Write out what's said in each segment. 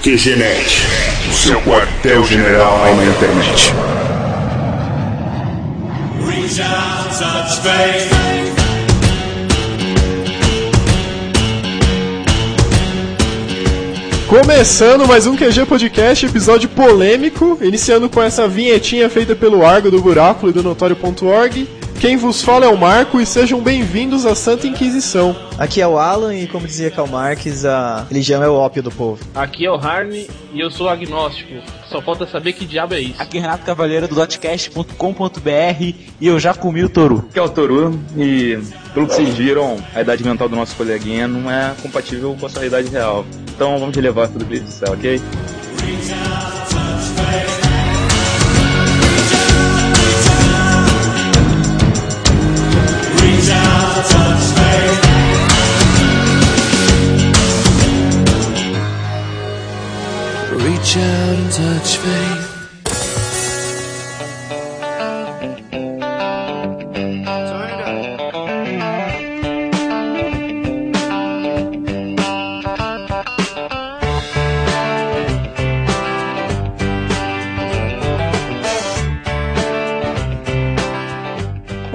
QGNet, o seu quartel-general na internet. Reach out, touch space. Começando mais um QG Podcast, episódio polêmico, iniciando com essa vinhetinha feita pelo Argo do Buráculo e do Notório.org. Quem vos fala é o Marco e sejam bem-vindos à Santa Inquisição. Aqui é o Alan e, como dizia Karl Marx, a religião é o ópio do povo. Aqui é o Harney e eu sou agnóstico. Só falta saber que diabo é isso. Aqui é Renato Cavaleiro do dotcast.com.br e eu já comi o toru. Aqui é o toru e, pelo que vocês viram, a idade mental do nosso coleguinha não é compatível com a sua idade real. Então vamos levar tudo isso do céu, ok? Reach out and touch faith.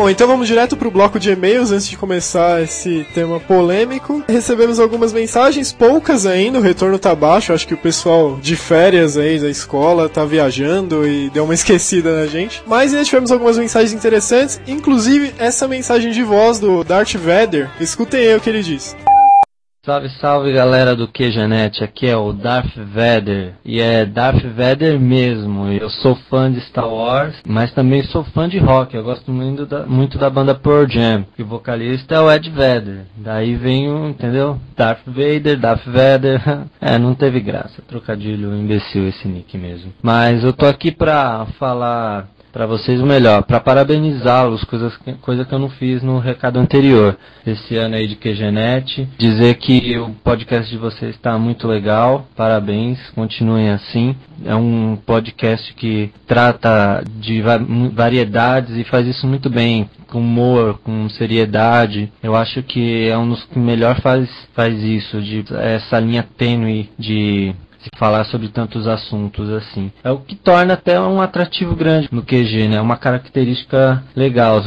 Bom, então vamos direto pro bloco de e-mails antes de começar esse tema polêmico. Recebemos algumas mensagens, poucas ainda, o retorno tá baixo, acho que o pessoal de férias aí da escola tá viajando e deu uma esquecida na gente. Mas ainda tivemos algumas mensagens interessantes, inclusive essa mensagem de voz do Darth Vader. Escutem aí o que ele diz. Salve, salve galera do QGNet, aqui é o Darth Vader, e é Darth Vader mesmo, eu sou fã de Star Wars, mas também sou fã de rock, eu gosto muito da, muito da banda Pearl Jam, e o vocalista é o Ed Vader, daí vem o, entendeu? Darth Vader, Darth Vader, é, não teve graça, trocadilho imbecil esse nick mesmo. Mas eu tô aqui pra falar para vocês o melhor, para parabenizá-los, coisas coisa que eu não fiz no recado anterior, esse ano aí de QGNet, dizer que o podcast de vocês está muito legal, parabéns, continuem assim. É um podcast que trata de variedades e faz isso muito bem, com humor, com seriedade. Eu acho que é um dos que melhor faz, faz isso, de essa linha tênue de se falar sobre tantos assuntos assim. É o que torna até um atrativo grande no QG, né? Uma característica legal.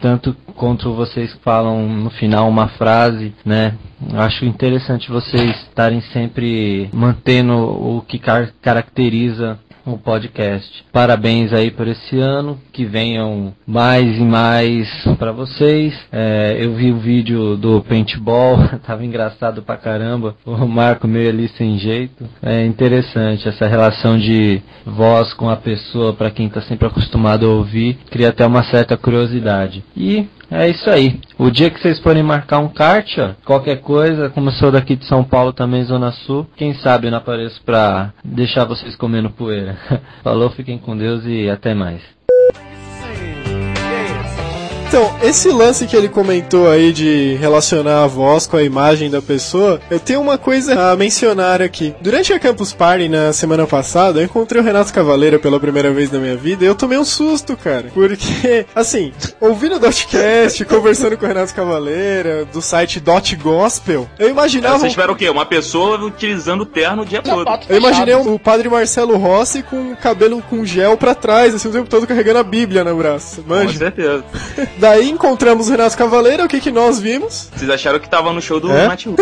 Tanto quanto vocês falam no final uma frase, né? Acho interessante vocês estarem sempre mantendo o que car caracteriza o podcast. Parabéns aí por esse ano, que venham mais e mais para vocês. É, eu vi o vídeo do paintball, tava engraçado pra caramba. O Marco meio ali sem jeito. É interessante essa relação de voz com a pessoa para quem tá sempre acostumado a ouvir. Cria até uma certa curiosidade. E é isso aí. O dia que vocês forem marcar um kart, ó, qualquer coisa, como eu sou daqui de São Paulo também, Zona Sul, quem sabe eu não apareço pra deixar vocês comendo poeira. Falou, fiquem com Deus e até mais. Então, esse lance que ele comentou aí de relacionar a voz com a imagem da pessoa, eu tenho uma coisa a mencionar aqui. Durante a Campus Party na semana passada, eu encontrei o Renato Cavaleira pela primeira vez na minha vida e eu tomei um susto, cara. Porque, assim, ouvindo o Dotcast, conversando com o Renato Cavaleira, do site Dot Gospel, eu imaginava. Vocês esperam o quê? Uma pessoa utilizando o terno o dia todo. Eu imaginei o padre Marcelo Rossi com o cabelo com gel pra trás, assim, o tempo todo carregando a Bíblia no braço. Manja. Com certeza. Daí encontramos o Renato Cavaleira, o que que nós vimos? Vocês acharam que tava no show do é? Matheus.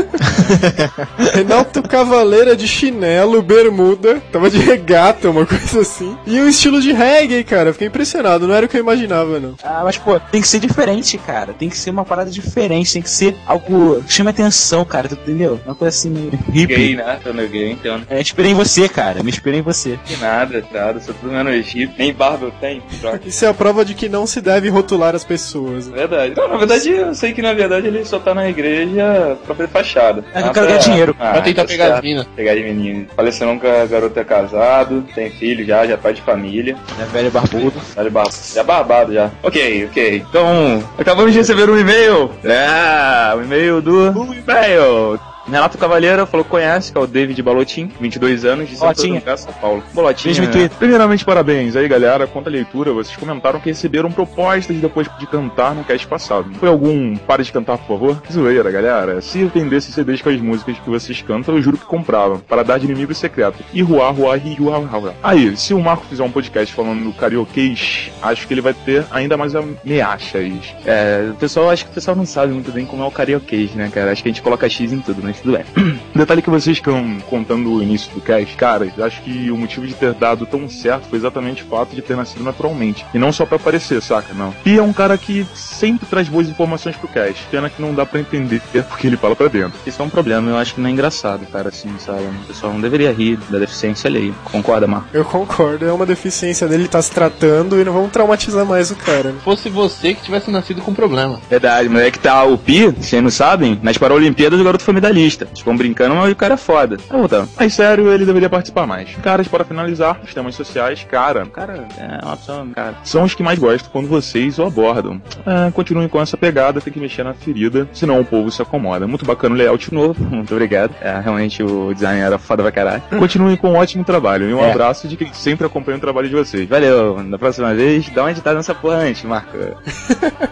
Renato Cavaleira de chinelo, bermuda, tava de regata, uma coisa assim. E um estilo de reggae, cara. Fiquei impressionado, não era o que eu imaginava, não. Ah, mas pô, tem que ser diferente, cara. Tem que ser uma parada diferente, tem que ser algo que chame atenção, cara, tu entendeu? Uma coisa assim meio hippie. Gay, né? Tô meio gay, então. É, esperei em você, cara. Me esperei em você. Que nada, nada. Sou tudo menos hippie. Nem barba eu tenho. Isso é a prova de que não se deve rotular as pessoas. Verdade. Não, na verdade, eu sei que na verdade ele só tá na igreja pra fazer fachada. É que eu quero ganhar dinheiro. Ah, pra tentar pegar as minas. Pegar de menino. Faleceu nunca, garoto é casado, tem filho já, já é pai de família. É velho barbudo. Velho barbudo. Já barbado já. Ok, ok. Então, acabamos de receber um e-mail. É, o um e-mail do. Um e-mail Renato Cavalheira falou que conhece, que é o David Balotin, 22 anos, de Santo. André, São Paulo. Bolotinha. No né? Primeiramente, parabéns aí, galera. Quanto à leitura, vocês comentaram que receberam propostas depois de cantar no cast passado. Foi algum para de cantar, por favor? Zoeira, galera. Se vendesse CDs com as músicas que vocês cantam, eu juro que comprava, para dar de inimigo secreto. E ruá, ruá, ri, ruá, ruá, ruá. Aí, se o Marco fizer um podcast falando do karaokês, acho que ele vai ter ainda mais ameaças. É, o pessoal, acho que o pessoal não sabe muito bem como é o karaokês, né, cara? Acho que a gente coloca X em tudo, mas tudo bem. Detalhe que vocês estão contando o início do cast, cara, eu acho que o motivo de ter dado tão certo foi exatamente o fato de ter nascido naturalmente. E não só pra aparecer, saca? Não. E é um cara que sempre traz boas informações pro cast. Pena que não dá pra entender porque ele fala pra dentro. Isso é um problema, eu acho que não é engraçado, cara, assim, sabe? O pessoal não deveria rir da deficiência alheia. Concorda, Marco? Eu concordo, é uma deficiência dele, tá se tratando e não vamos traumatizar mais o cara. né? Fosse você que tivesse nascido com problema. Verdade, mas é que tá o Pi, vocês não sabem, nas Paralimpíadas o garoto foi medalhista. Eles ficam brincando, mas o cara é foda. Tá voltando. Mas sério, ele deveria participar mais. Caras, para finalizar, os temas sociais, cara, Cara, é uma pessoa, cara. são os que mais gosto quando vocês o abordam. É, continuem com essa pegada, tem que mexer na ferida, senão o povo se acomoda. Muito bacana o layout novo, muito obrigado. É, realmente o design era foda pra caralho. Continuem com um ótimo trabalho e um É. abraço de quem sempre acompanha o trabalho de vocês. Valeu, da próxima vez, dá uma editada nessa porra antes, Marco.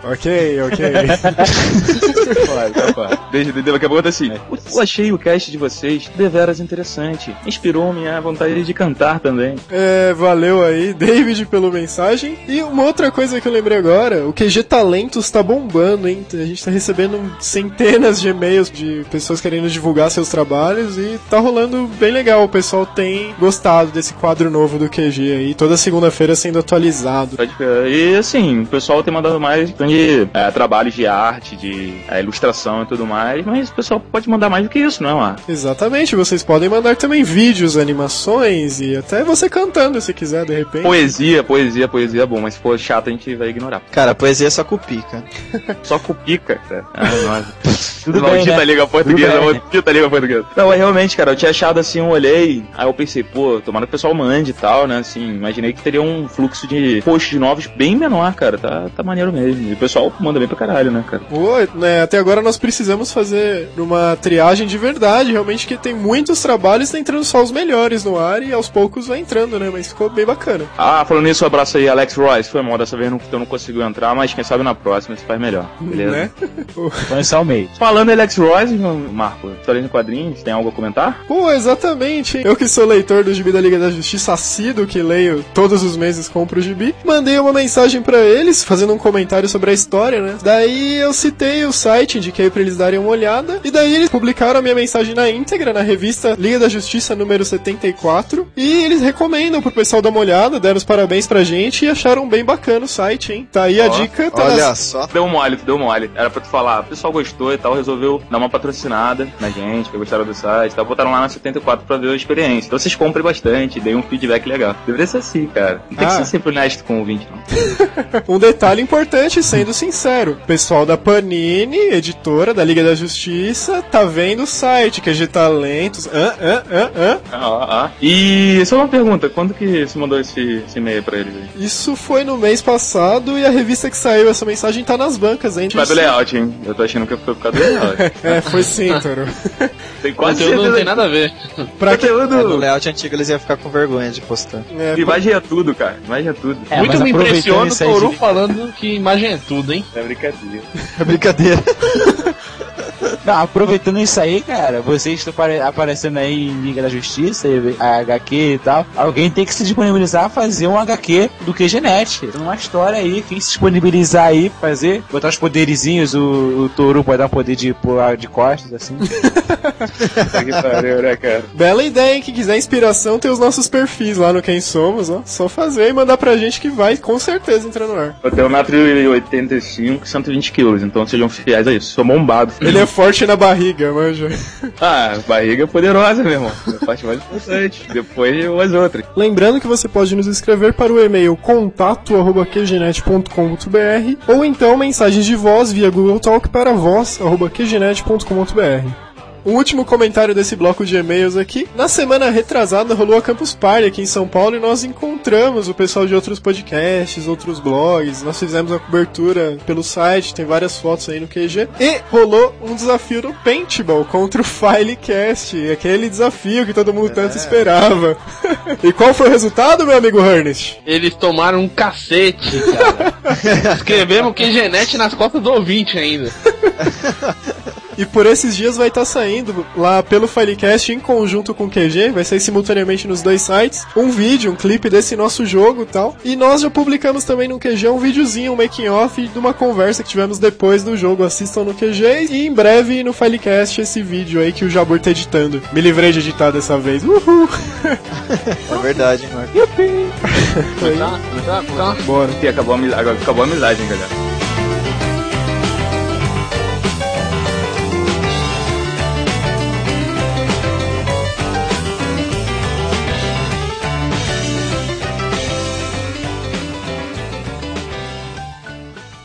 Ok, ok. Tá. Desde, daqui a pouco tá assim. Eu achei o cast de vocês deveras interessante. Inspirou-me a vontade de cantar também. É, valeu aí, David, pela mensagem. E uma outra coisa que eu lembrei agora, o QG Talentos tá bombando, hein? A gente tá recebendo centenas de e-mails de pessoas querendo divulgar seus trabalhos e tá rolando bem legal. O pessoal tem gostado desse quadro novo do QG aí, toda segunda-feira sendo atualizado. E assim, o pessoal tem mandado mais de é, trabalhos de arte, de é, ilustração e tudo mais, mas o pessoal pode mandar mais do que isso, não é, Marco? Exatamente, vocês podem mandar também vídeos, animações e até você cantando se quiser, de repente. Poesia, poesia, poesia é bom, mas se for chato a gente vai ignorar. Cara, a poesia é só cupica. Só cupica, cara. Ah, nossa. Tudo bem, Maldita né? Liga Portuguesa, Tudo bem. maldita Liga Portuguesa. Não, mas realmente, cara, eu tinha achado assim, eu olhei, aí eu pensei, pô, tomara que o pessoal mande e tal, né, assim, imaginei que teria um fluxo de posts novos bem menor, cara, tá, tá maneiro mesmo. E o pessoal manda bem pra caralho, né, cara. Pô, né, até agora nós precisamos fazer uma triagem de verdade, realmente, que tem muitos trabalhos, tá entrando só os melhores no ar e aos poucos vai entrando, né? Mas ficou bem bacana. Ah, falando nisso, um abraço aí, Alex Royce. Foi mal dessa vez, não, eu não conseguiu entrar, mas quem sabe na próxima se faz melhor. Beleza? Né? Só o meio. Falando em Alex Royce, Marco, história em quadrinhos, tem algo a comentar? Pô, exatamente. Eu que sou leitor do Gibi da Liga da Justiça assíduo, que leio todos os meses, compro o Gibi, mandei uma mensagem pra eles, fazendo um comentário sobre a história, né? Daí eu citei o site, indiquei pra eles darem uma olhada, e daí eles publicaram a minha mensagem na íntegra, na revista Liga da Justiça número 74, e eles recomendam pro pessoal dar uma olhada, deram os parabéns pra gente e acharam bem bacana o site, hein? Tá aí a Ó, dica, tá Olha nas- só. Deu mole, deu mole. Era pra tu falar, o pessoal gostou e tal, resolveu dar uma patrocinada na gente, que gostaram do site e tal. Botaram lá na 74 pra ver a experiência. Então vocês comprem bastante, deem um feedback legal. Deveria ser assim, cara. Não tem Ah. que ser sempre honesto com o ouvinte, não. Um detalhe importante, sendo sincero, o pessoal da Panini, editora da Liga da Justiça, tá vendo o site, que é de talentos. Hã, hã, hã, hã? Ah, ó, ó. E só uma pergunta, quando que você mandou esse, esse e-mail pra eles aí? Isso foi no mês passado e a revista que saiu essa mensagem tá nas bancas, hein? Causa do layout, hein? Eu tô achando que foi por causa do layout. É, foi sim, Toro. Tem quase conteúdo não tem nada a ver. Pra que... É, no Conteúdo. layout antigo eles iam ficar com vergonha de postar. É, Imagem é tudo, cara. Imagem é tudo. É, Muito me impressiona o Toru de- falando que imagem é tudo, hein? É brincadeira. É brincadeira. Não, aproveitando isso aí, cara, vocês estão apare- aparecendo aí em Liga da Justiça, a HQ e tal. Alguém tem que se disponibilizar a fazer um HQ do QGNet. Tem uma história aí, quem se disponibilizar aí, fazer, botar os poderizinhos, o, o Toru pode dar um poder de pular de costas, assim. que pariu, né, cara? Bela ideia, hein? Quem quiser inspiração, tem os nossos perfis lá no Quem Somos, ó. Só fazer e mandar pra gente que vai com certeza entrar no ar. Eu tenho 1,85m, 120 kg, então sejam fiéis a isso. Sou bombado. Ele é forte na barriga, manja. Ah, barriga é poderosa, meu irmão. É a parte mais importante. Depois as outras. Lembrando que você pode nos escrever para o e-mail contato@qgenet.com.br ou então mensagens de voz via Google Talk para voz@qgenet.com.br. Um último comentário desse bloco de e-mails aqui. Na semana retrasada rolou a Campus Party aqui em São Paulo e nós encontramos o pessoal de outros podcasts, outros blogs. Nós fizemos a cobertura pelo site, tem várias fotos aí no QG. E rolou um desafio no Paintball contra o Filecast, aquele desafio que todo mundo tanto esperava. e qual foi o resultado, meu amigo Ernest? Eles tomaram um cacete, cara. Escrevemos que genete nas costas do ouvinte ainda. E por esses dias vai estar saindo lá pelo Filecast em conjunto com o QG, vai sair simultaneamente nos dois sites, um vídeo, um clipe desse nosso jogo e tal. E nós já publicamos também no QG um videozinho, um making off de uma conversa que tivemos depois do jogo. Assistam no QG e em breve no Filecast esse vídeo aí que o Jabur tá editando. Me livrei de editar dessa vez. Uhul! É verdade, hein, Marco. Tá, tá, tá. Bora. Acabou a, amizade, agora acabou a amizade, hein, galera.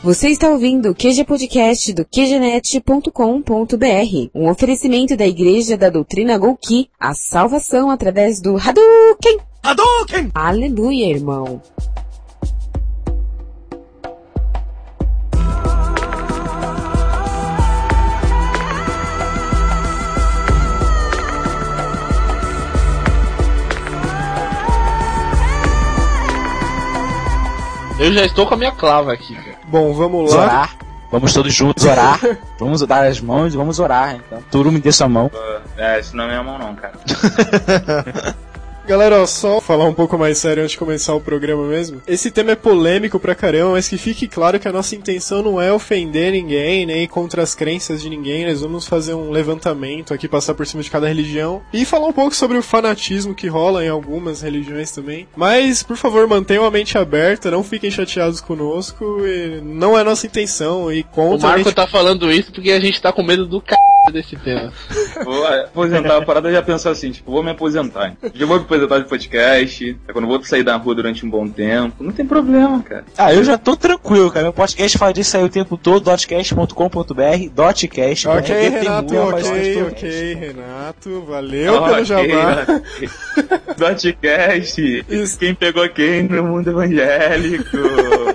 Você está ouvindo o QG Podcast do QGNet.com.br, um oferecimento da Igreja da Doutrina Golki, a salvação através do Hadouken! Hadouken! Aleluia, irmão! Eu já estou com a minha clava aqui, cara. Bom, vamos lá. Orar. Vamos todos juntos orar. vamos dar as mãos e vamos orar. Então, Turu me dê sua mão. É, isso não é minha mão não, cara. Galera, ó, só falar um pouco mais sério antes de começar o programa mesmo. Esse tema é polêmico pra caramba, mas que fique claro que a nossa intenção não é ofender ninguém, nem contra as crenças de ninguém. Nós vamos fazer um levantamento aqui, passar por cima de cada religião e falar um pouco sobre o fanatismo que rola em algumas religiões também. Mas, por favor, mantenham a mente aberta, não fiquem chateados conosco. e não é nossa intenção O contra. a Marco gente- tá falando isso porque a gente tá com medo do c... desse tema. Vou aposentar, a parada já pensou assim, tipo, vou me aposentar. Já vou me aposentar de podcast, é quando eu vou sair da rua durante um bom tempo. Não tem problema, cara. Ah, eu já tô tranquilo, cara. Meu podcast fala disso aí o tempo todo, dotcast.com.br, dotcast. Ok, tem Renato, ok, ok, Renato, valeu Ok, pelo jabá. Isso. quem pegou quem no mundo evangélico.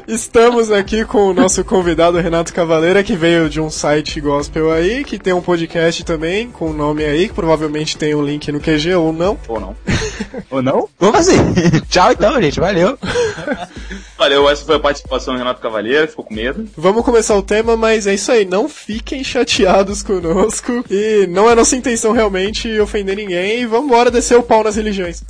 Estamos aqui com o nosso convidado Renato Cavaleira, que veio de um site gospel aí, que tem um podcast também, com o nome aí, que provavelmente tem um link no QG ou não. Ou não. Ou não? Vamos fazer. Tchau então, gente. Valeu. Valeu, essa foi a participação do Renato Cavaleiro, ficou com medo. Vamos começar o tema, mas é isso aí, não fiquem chateados conosco, e não é nossa intenção realmente ofender ninguém, e vamos embora descer o pau nas religiões.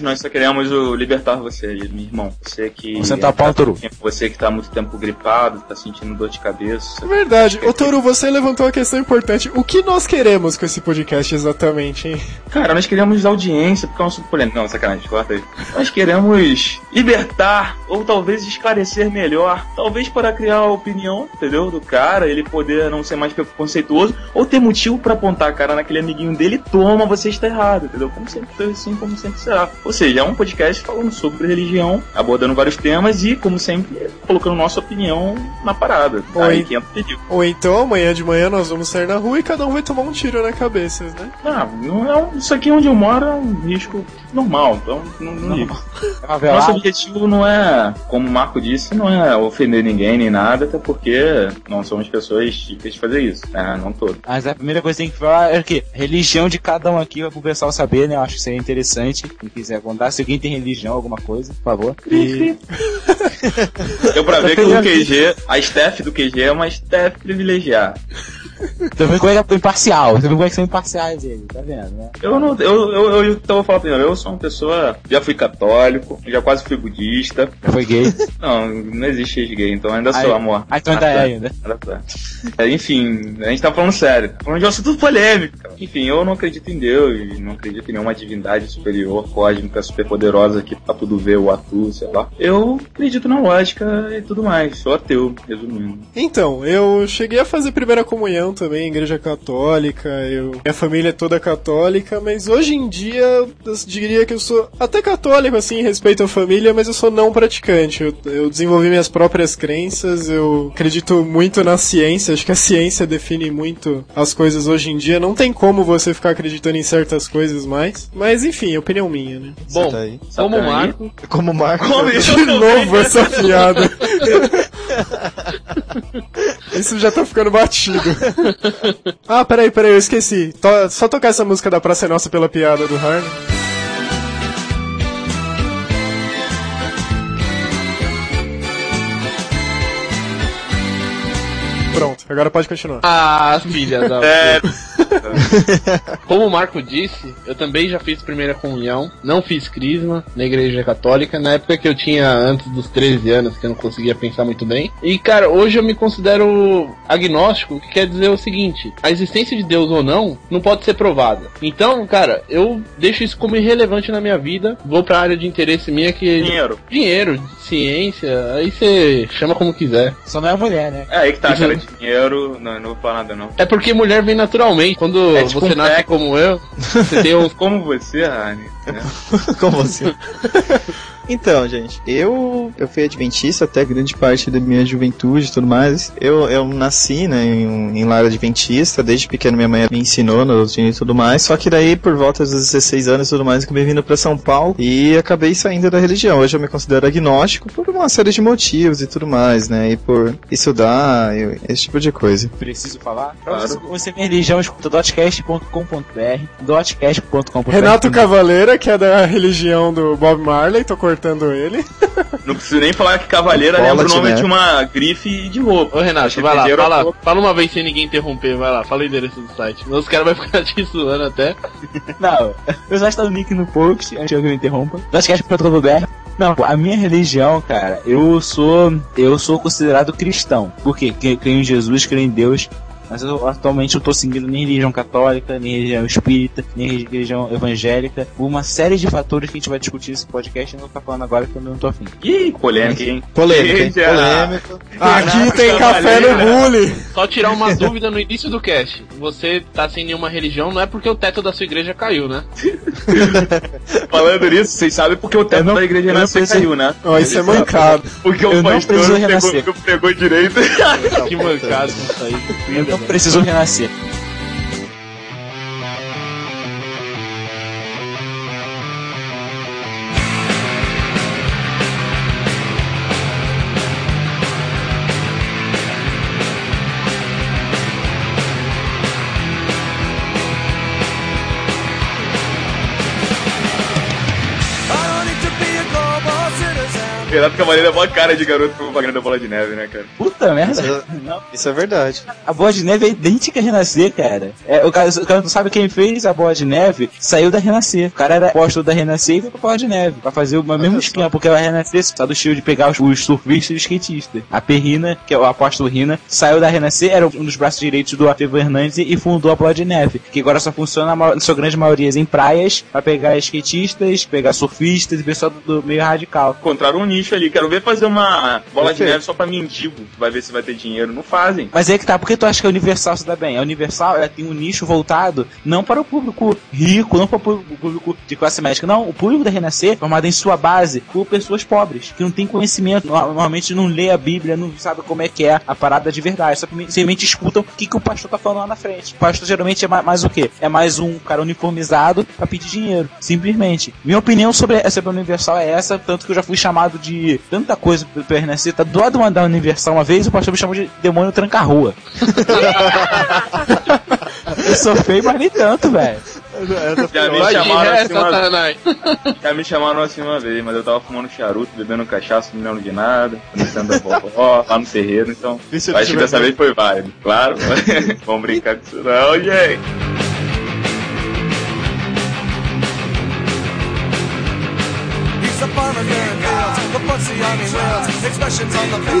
Nós só queremos o libertar você, meu irmão. Você que. Sentar o pau, Toru. Você que tá há muito tempo gripado, tá sentindo dor de cabeça. É verdade. Ô Toru, você levantou uma questão importante. O que nós queremos com esse podcast exatamente, hein? Cara, nós queremos audiência, porque é um polêmico. Não, sacanagem, corta aí. Nós queremos libertar, ou talvez esclarecer melhor, talvez para criar a opinião, entendeu? Do cara, ele poder não ser mais preconceituoso, ou ter motivo para apontar a cara naquele amiguinho dele, toma, você está errado, entendeu? Como sempre foi assim, como sempre será. Ou seja, é um podcast falando sobre religião, abordando vários temas e, como sempre, colocando nossa opinião na parada. Oi. Aí que entra o pedido. Ou então, amanhã de manhã nós vamos sair na rua e cada um vai tomar um tiro na cabeça, né? Ah, não é um- isso aqui onde eu moro é um risco normal, então não, não ligo. É Nosso objetivo não é, como o Marco disse, não é ofender ninguém nem nada, até porque não somos pessoas típicas de fazer isso, né? Não todo. Mas a primeira coisa que tem que falar é o quê? Religião de cada um aqui, pro pessoal saber, né? Eu acho que seria interessante. Quem quiser contar, se alguém tem religião, alguma coisa, por favor. E Deu pra ver que o QG, a staff do QG é uma staff privilegiada. Também como é que é imparcial. Também como é que são imparciais eles, tá vendo, né? Eu não, eu, eu, eu, então vou falar primeiro, eu sou uma pessoa, já fui católico, já quase fui budista. Foi gay. Não, não existe gay, então ainda sou Aí- amor. Ah, então ainda é tá. ainda. Ainda tá. É, enfim, a gente tá falando sério. Tá falando de um assunto polêmico. Enfim, eu não acredito em Deus, não acredito em nenhuma divindade superior, cósmica, superpoderosa que pra tudo ver o atu, sei lá. Eu acredito na lógica e tudo mais. Sou ateu, resumindo. Então, eu cheguei a fazer primeira comunhão religião também, igreja católica, eu, minha família é toda católica, mas hoje em dia eu diria que eu sou até católico, assim, em respeito à família, mas eu sou não praticante. Eu, eu desenvolvi minhas próprias crenças, eu acredito muito na ciência, acho que a ciência define muito as coisas hoje em dia. Não tem como você ficar acreditando em certas coisas mais, mas enfim, é opinião minha, né? Bom, tá aí. como Sacanagem. Marco, Como Marco. De novo essa piada. Isso já tá ficando batido. Ah, peraí, peraí, eu esqueci. Só tocar essa música da Praça Nossa pela piada do Harley. Pronto, agora pode continuar. Ah, filha da. É, Como o Marco disse, eu também já fiz primeira comunhão, não fiz crisma na igreja católica, na época que eu tinha antes dos 13 anos, que eu não conseguia pensar muito bem. E cara, hoje eu me considero agnóstico, o que quer dizer o seguinte: a existência de Deus ou não não pode ser provada. Então, cara, eu deixo isso como irrelevante na minha vida, vou pra área de interesse minha que dinheiro. dinheiro, ciência, aí você chama como quiser. Só não é mulher, né? É aí que tá, Isso- cara. Dinheiro, não, não vou falar nada não. É porque mulher vem naturalmente. Quando É tipo você um nasce pack. como eu, você tem um Como você, Rani? né? Com você. Então, gente, eu eu fui adventista até grande parte da minha juventude e tudo mais. Eu, eu nasci, né, em, em lar adventista, desde pequeno minha mãe me ensinou na doutrina e tudo mais. Só que daí, por volta dos 16 anos e tudo mais, eu acabei vindo pra São Paulo e acabei saindo da religião. Hoje eu me considero agnóstico por uma série de motivos e tudo mais, né, e por estudar, e esse tipo de coisa. Preciso falar? Claro. você, minha religião, escuta dotcast.com.br, dotcast.com.br. Renato Cavaleira, que é da religião do Bob Marley, tô cortando ele. Não preciso nem falar que Cavaleira lembra o nome neve. de uma grife de roupa. Ô Renato, vai lá, fala, fala uma vez sem ninguém interromper, vai lá, fala o endereço do site. Senão os caras vão ficar te zoando até. Não, eu já está no link no post, antes que eu me interrompa. Dotcast.com.br. Não, a minha religião, cara, eu sou eu sou considerado cristão. Por quê? Que- Creio em Jesus, creio em Deus. Mas eu, atualmente eu tô seguindo nem religião católica, nem religião espírita, nem religião evangélica. Uma série de fatores que a gente vai discutir nesse podcast. Eu não tô falando agora porque eu não tô afim. Ih, polêmica, hein? Polêmica, hein? Eita. Polêmica. Aqui tem café no bule. Só tirar uma dúvida no início do cast. Você tá sem nenhuma religião, não é porque o teto da sua igreja caiu, né? Falando nisso, vocês sabem porque o teto não- da igreja não preciso- caiu, né? Isso é mancado. Porque Eu o pastor não pegou direito. Que mancado isso aí. Eu não preciso renascer. Renato Cavaleiro é mó cara de garoto com propaganda da bola de neve, né, cara? Puta merda. Não. Isso é verdade. A bola de neve é idêntica a Renascer, cara. É, o, cara o cara não sabe quem fez a bola de neve, saiu da Renascer. O cara era apóstolo da Renascer e foi pra bola de neve. Pra fazer o mesmo esquema, porque a Renascer saiu do estilo de pegar os, os surfistas e os skatistas. A Perrina, que é o apóstolo Rina, saiu da Renascer, era um dos braços direitos do Atrevo Hernandes e fundou a bola de neve. Que agora só funciona, na sua grande maioria, em praias, pra pegar skatistas, pegar surfistas e pessoal do, do meio radical. Encontraram um nicho ali. Quero ver fazer uma bola de neve só pra mendigo. Vai ver se vai ter dinheiro. Não fazem. Mas aí que tá, por que tu acha que a Universal se dá bem? A Universal ela tem um nicho voltado não para o público rico, não para o público- de classe médica, não. O público da Renascer, formado em sua base por pessoas pobres, que não tem conhecimento, no- normalmente não lê a Bíblia, não sabe como é que é a parada de verdade, só simplesmente escutam o que, que o pastor tá falando lá na frente. O pastor geralmente é ma- mais, o quê? É mais um cara uniformizado pra pedir dinheiro, simplesmente. Minha opinião sobre, sobre a Universal é essa, tanto que eu já fui chamado de tanta coisa pelo Renascer, tá do lado de mandar Universal uma vez, o pastor me chamou de demônio tranca-rua. Eu sou feio, mas nem tanto, velho. Já me chamaram assim uma. Já me chamaram assim uma vez, mas eu tava fumando charuto, bebendo cachaça, não me lembro de nada, conhecendo a vovó, lá no terreiro, então. Isso Acho que dessa vez foi válido, claro. Vamos brincar com isso não, gente. He's a Parmesan girl,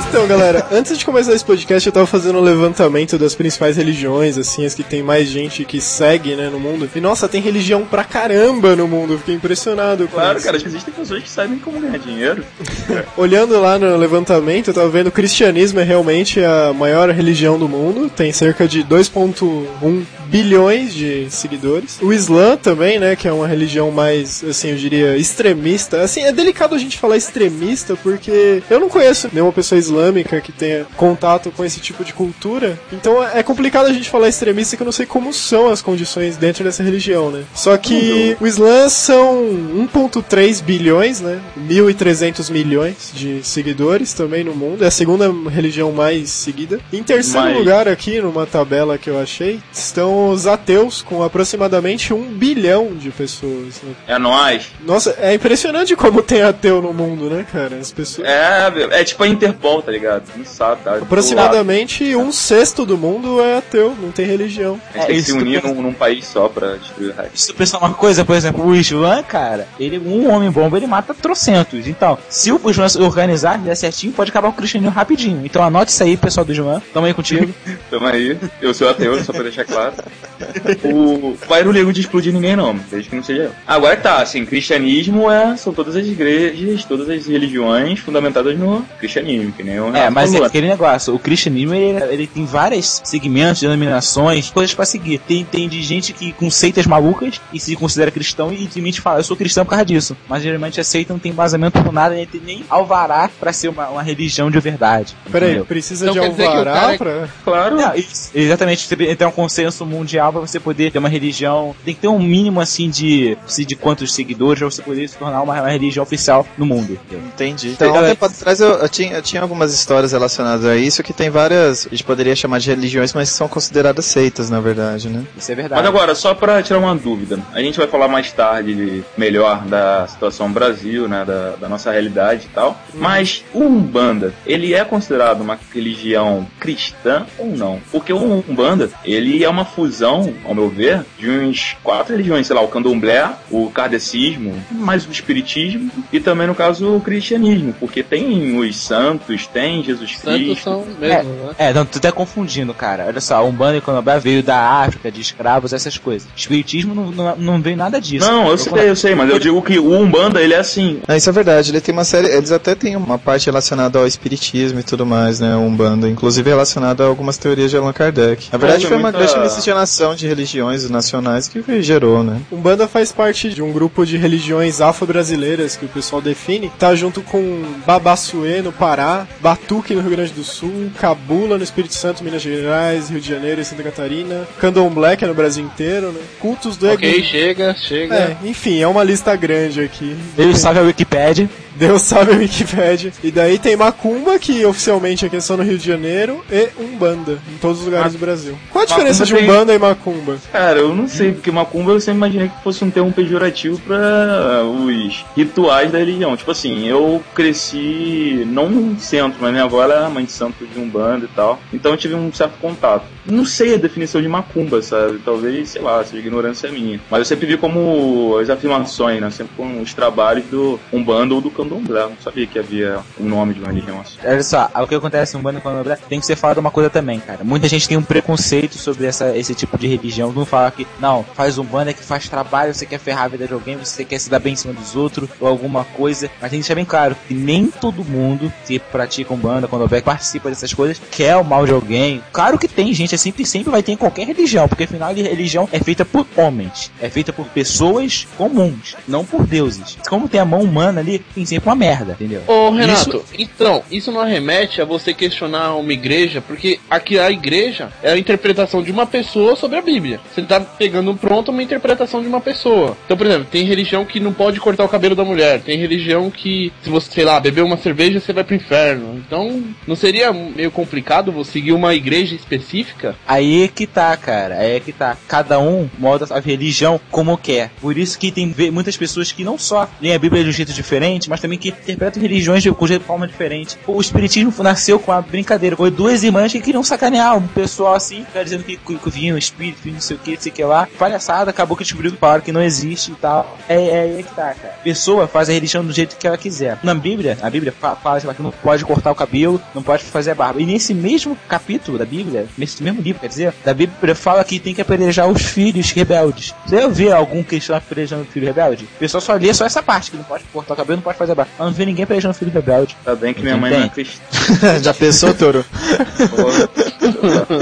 Então, galera, antes de começar esse podcast, eu tava fazendo um levantamento das principais religiões, assim, as que tem mais gente que segue, né, no mundo. E nossa, tem religião pra caramba no mundo, eu fiquei impressionado com Claro, isso. cara, existem pessoas que sabem como ganhar dinheiro. Olhando lá no levantamento, eu tava vendo que o cristianismo é realmente a maior religião do mundo, tem cerca de 2.1 bilhões de seguidores. O Islã também, né, que é uma religião mais, assim, eu diria, extremista. Assim, é delicado a gente falar extremista porque eu não conheço nenhuma pessoa islâmica que tenha contato com esse tipo de cultura. Então é complicado a gente falar extremista que eu não sei como são as condições dentro dessa religião, né? Só que o Islã são 1.3 bilhões, né? 1.300 milhões de seguidores também no mundo. É a segunda religião mais seguida. Em terceiro Mas- lugar aqui, numa tabela que eu achei, estão os ateus com aproximadamente um bilhão de pessoas. né? É nóis. Nossa, é impressionante como tem ateu no mundo, né, cara? As pessoas... É, é tipo a Interpol, tá ligado? Não sabe, tá? Aproximadamente um sexto do mundo é ateu, não tem religião. A gente tem que se isso unir eu- num, num país só pra destruir o resto. Se tu pensar uma coisa, por exemplo, o Islã, cara, ele, um homem bomba, ele mata trocentos. Então, se o Islã se organizar, der certinho, pode acabar com o cristianismo rapidinho. Então anote isso aí, pessoal do Islã. Tamo aí contigo. Tamo aí. Eu sou ateu, só pra deixar claro. O pai não ligo de explodir ninguém, não, desde que não seja eu. Agora tá, assim, cristianismo é, são todas as igrejas, todas as religiões fundamentadas no cristianismo, que nem o É, mas é aquele negócio, o cristianismo ele, ele tem vários segmentos, denominações, coisas pra seguir. Tem, tem de gente que com seitas malucas e se considera cristão e simplesmente fala, eu sou cristão por causa disso. Mas geralmente a seita não tem embasamento por nada, nem tem nem alvará pra ser uma, uma religião de verdade. Peraí, precisa Então de alvará cara- pra... Claro. Não, exatamente, tem um consenso mundial pra você poder ter uma religião. Tem que ter um mínimo assim de, de quantos seguidores pra você poder se tornar uma, uma religião oficial no mundo. entendeu? Entendi. Então, há um Galera, tempo atrás eu, eu tinha, eu tinha algumas histórias relacionadas a isso que tem várias, a gente poderia chamar de religiões, mas que são consideradas seitas, na verdade, né? Isso é verdade. Mas agora, só pra tirar uma dúvida, a gente vai falar mais tarde melhor da situação Brasil, né, da, da nossa realidade e tal, mas o Umbanda, ele é considerado uma religião cristã ou não? Porque o Umbanda, ele é uma fusão, ao meu ver, de uns quatro religiões, sei lá, o candomblé, o kardecismo, mais o espiritismo e também, no caso, o cristianismo, porque tem os santos, tem Jesus Santos Cristo. são mesmo, né? É, não, tu tá confundindo, cara. Olha só, Umbanda e Candomblé veio da África, de escravos, essas coisas. Espiritismo não, não, não veio nada disso. Não, eu sei, eu sei, mas eu digo que o Umbanda, ele é assim, Ah, isso é verdade, ele tem uma série, eles até têm uma parte relacionada ao espiritismo e tudo mais, né, Umbanda, inclusive relacionada a algumas teorias de Allan Kardec. Na verdade Houve foi uma muita- grande miscigenação de religiões nacionais que gerou, né? Umbanda faz parte de um grupo de religiões afro-brasileiras que o pessoal define. Tá junto com Babassuê no Pará, Batuque no Rio Grande do Sul, Cabula no Espírito Santo, Minas Gerais, Rio de Janeiro e Santa Catarina, Candomblé que é no Brasil inteiro, né? Cultos do Ok, chega, chega. É, enfim, é uma lista grande aqui. Deus salve a Wikipédia. Deus sabe a Wikipedia. E daí tem Macumba, que oficialmente aqui é só no Rio de Janeiro, e Umbanda, em todos os lugares do Brasil. Qual a diferença de Macumba tem- Umbanda e Macumba? Cara, eu não sei, porque macumba eu sempre imaginei que fosse um termo pejorativo pra os rituais da religião. Tipo assim, eu cresci não num centro, mas minha avó era mãe de santo de Umbanda e tal. Então eu tive um certo contato. Não sei a definição de macumba, sabe? Talvez, sei lá, seja ignorância minha. Mas eu sempre vi como as afirmações, né? Sempre com os trabalhos do Umbanda ou do Candomblé. Eu Não sabia que havia um nome de uma religião assim. Olha só, o que acontece no Umbanda e Candomblé tem que ser falado uma coisa também, cara. Muita gente tem um preconceito sobre essa, esse tipo de religião. Não fala que, não, faz Umbanda que faz trabalho, você quer ferrar a vida de alguém, você quer se dar bem em cima dos outros, ou alguma coisa. Mas tem que deixar bem claro que nem todo mundo que pratica Umbanda, Candomblé, que participa dessas coisas, quer o mal de alguém. Claro que tem gente, é sempre, sempre vai ter em qualquer religião, porque afinal a religião é feita por homens, é feita por pessoas comuns, não por deuses. Como tem a mão humana ali, tem sempre uma merda, entendeu? Ô Renato, então, isso não remete a você questionar uma igreja, porque aqui a igreja é a interpretação de uma pessoa sobre a Bíblia. Você tá pegando pronto uma interpretação de uma pessoa. Então, por exemplo, tem religião que não pode cortar o cabelo da mulher, tem religião que, se você, sei lá, beber uma cerveja, você vai pro inferno. Então, não seria meio complicado você seguir uma igreja específica? Aí é que tá, cara. Aí é que tá. Cada um molda a religião como quer. Por isso que tem muitas pessoas que não só leem a Bíblia de um jeito diferente, mas também também que interpretam religiões de, de forma diferente. O espiritismo nasceu com a brincadeira. Foi duas irmãs que queriam sacanear um pessoal assim, dizendo que, que, que vinha um espírito, não sei o que, não sei o que lá. Palhaçada, acabou que descobriu que falaram que não existe e tal. É, é aí que tá, cara. Pessoa faz a religião do jeito que ela quiser. Na Bíblia, a Bíblia fa- fala sei lá, que não pode cortar o cabelo, não pode fazer a barba. E nesse mesmo capítulo da Bíblia, nesse mesmo livro, quer dizer, da Bíblia fala que tem que apedrejar os filhos rebeldes. Você vê algum cristão apedrejando filho rebelde? O pessoal só lê só essa parte, que não pode cortar o cabelo, não pode fazer a Mas não vê ninguém apedrejando filho rebelde. Tá bem que minha mãe não é cristã. Já pensou, Toro?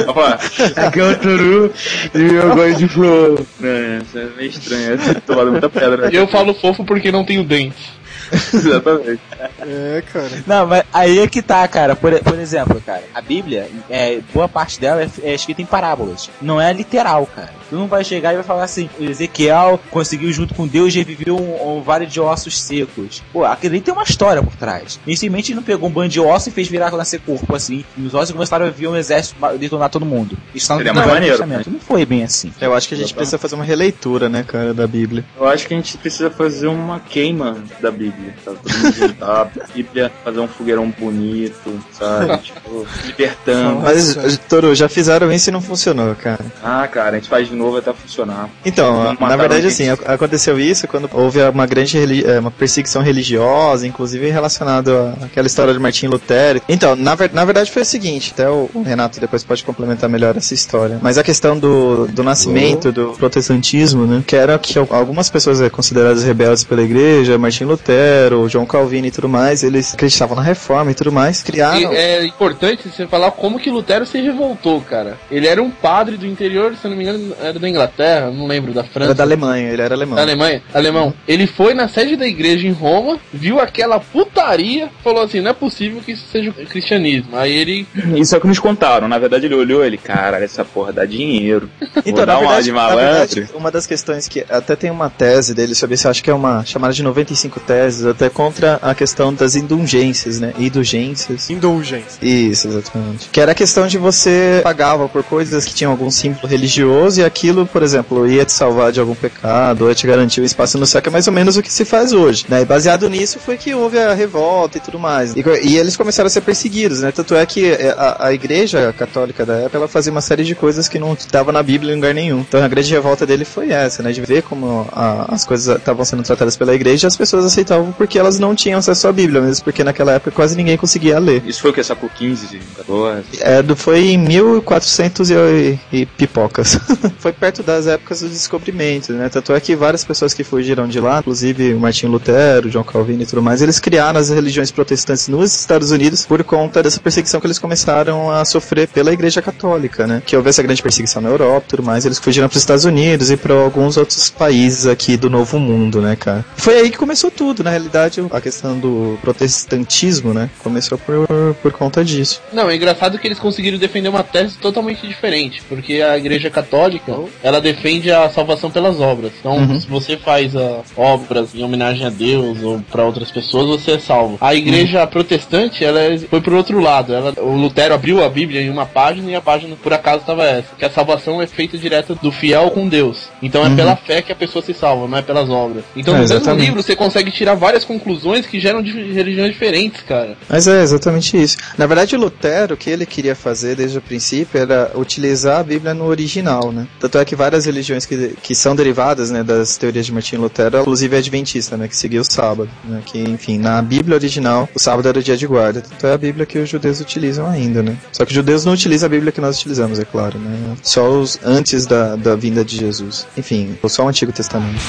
Opa, aqui é o Turu e eu gosto de flor. É, isso é meio estranho, é tomado muita pedra. Eu falo fofo porque não tenho dentes. Exatamente. É, cara. Não, mas aí é que tá, cara. Por, por exemplo, cara, a Bíblia, é, boa parte dela é, é escrita em parábolas. Não é literal, cara. Tu não vai chegar e vai falar assim, Ezequiel conseguiu junto com Deus reviveu um, um vale de ossos secos. Pô, aquele ali tem uma história por trás. Inicialmente ele não pegou um bando de ossos e fez virar nascer corpo assim. E os ossos começaram a vir um exército detonar todo mundo. Isso tá no Seria mais maneiro. Não foi bem assim. Eu acho que a gente precisa fazer uma releitura, né, cara, da Bíblia. Eu acho que a gente precisa fazer uma queima da Bíblia, sabe? Todo mundo juntar Bíblia, fazer um fogueirão bonito, sabe? tipo, libertando. Mas, Toro, já fizeram isso e não funcionou, cara. Ah, cara, a gente faz de novo até funcionar. Então, na verdade, assim, aconteceu isso quando houve uma grande eh, uma perseguição religiosa, inclusive relacionado à- àquela história de Martim Lutero. Então, na, ver- na verdade foi o seguinte, até o Renato depois pode complementar melhor essa história. Mas a questão do, do nascimento do protestantismo, né, que era que al- algumas pessoas eh, consideradas rebeldes pela igreja, Martim Lutero, João Calvino e tudo mais, eles acreditavam na reforma e tudo mais, criaram... E é importante você falar como que Lutero se revoltou, cara. Ele era um padre do interior, se não me engano, era da Inglaterra, não lembro, da França. Era da Alemanha, ele era alemão. Da Alemanha, alemão. Ele foi na sede da igreja em Roma, viu aquela putaria, falou assim: não é possível que isso seja o cristianismo. Aí ele. Isso é o que nos contaram. Na verdade, ele olhou ele, cara, essa porra dá dinheiro. Então, Vou dar uma verdade, de na malandro. verdade, uma das questões que até tem uma tese dele sobre isso, acho que é uma chamada de 95 teses, até contra a questão das indulgências, né? Indulgências. Indulgência. Isso, exatamente. Que era a questão de você pagava por coisas que tinham algum símbolo religioso e aquilo, por exemplo, ia te salvar de algum pecado, ou ia te garantir um espaço no céu, que é mais ou menos o que se faz hoje, né? E baseado nisso foi que houve a revolta e tudo mais. E, e eles começaram a ser perseguidos, né? Tanto é que a, a igreja católica da época, ela fazia uma série de coisas que não estava na Bíblia em lugar nenhum. Então a grande revolta dele foi essa, né? De ver como a- as coisas estavam sendo tratadas pela igreja e as pessoas aceitavam porque elas não tinham acesso à Bíblia, mesmo porque naquela época quase ninguém conseguia ler. Isso foi o que? Século XV, 14? É, do- foi em 1400 e, e pipocas. foi perto das épocas dos descobrimentos, né? Tanto é que várias pessoas que fugiram de lá, inclusive o Martinho Lutero, João Calvino e tudo mais, eles criaram as religiões protestantes nos Estados Unidos por conta dessa perseguição que eles começaram a sofrer pela Igreja Católica, né? Que houve essa grande perseguição na Europa e tudo mais, eles fugiram para os Estados Unidos e para alguns outros países aqui do Novo Mundo, né, cara? Foi aí que começou tudo, na realidade, a questão do protestantismo, né? Começou por, por conta disso. Não, é engraçado que eles conseguiram defender uma tese totalmente diferente, porque a igreja católica, ela defende a salvação pelas obras. Então, Uhum. se você faz ah, obras em homenagem a Deus ou para outras pessoas, você é salvo. A igreja protestante, ela é- foi pro outro lado. Ela, o Lutero abriu a Bíblia em uma página e a página, por acaso, estava essa. Que a salvação é feita direto do fiel com Deus. Então é pela fé que a pessoa se salva, não é pelas obras. Então, É, no mesmo livro, você consegue tirar várias conclusões que geram de religiões diferentes, cara. Mas é exatamente isso. Na verdade, o Lutero, o que ele queria fazer desde o princípio era utilizar a Bíblia no original, né? Tanto é que várias religiões que, que são derivadas, né, das teorias de Martinho Lutero, inclusive a adventista, né, que seguia o sábado, né? Que, enfim, na Bíblia original, o sábado era o dia de guarda. Tanto é a Bíblia que os judeus utilizam ainda, né? Só que os judeus não utilizam a Bíblia que nós utilizamos, é claro, né? Só os antes da, da vinda de Jesus. Enfim, só o Antigo Testamento.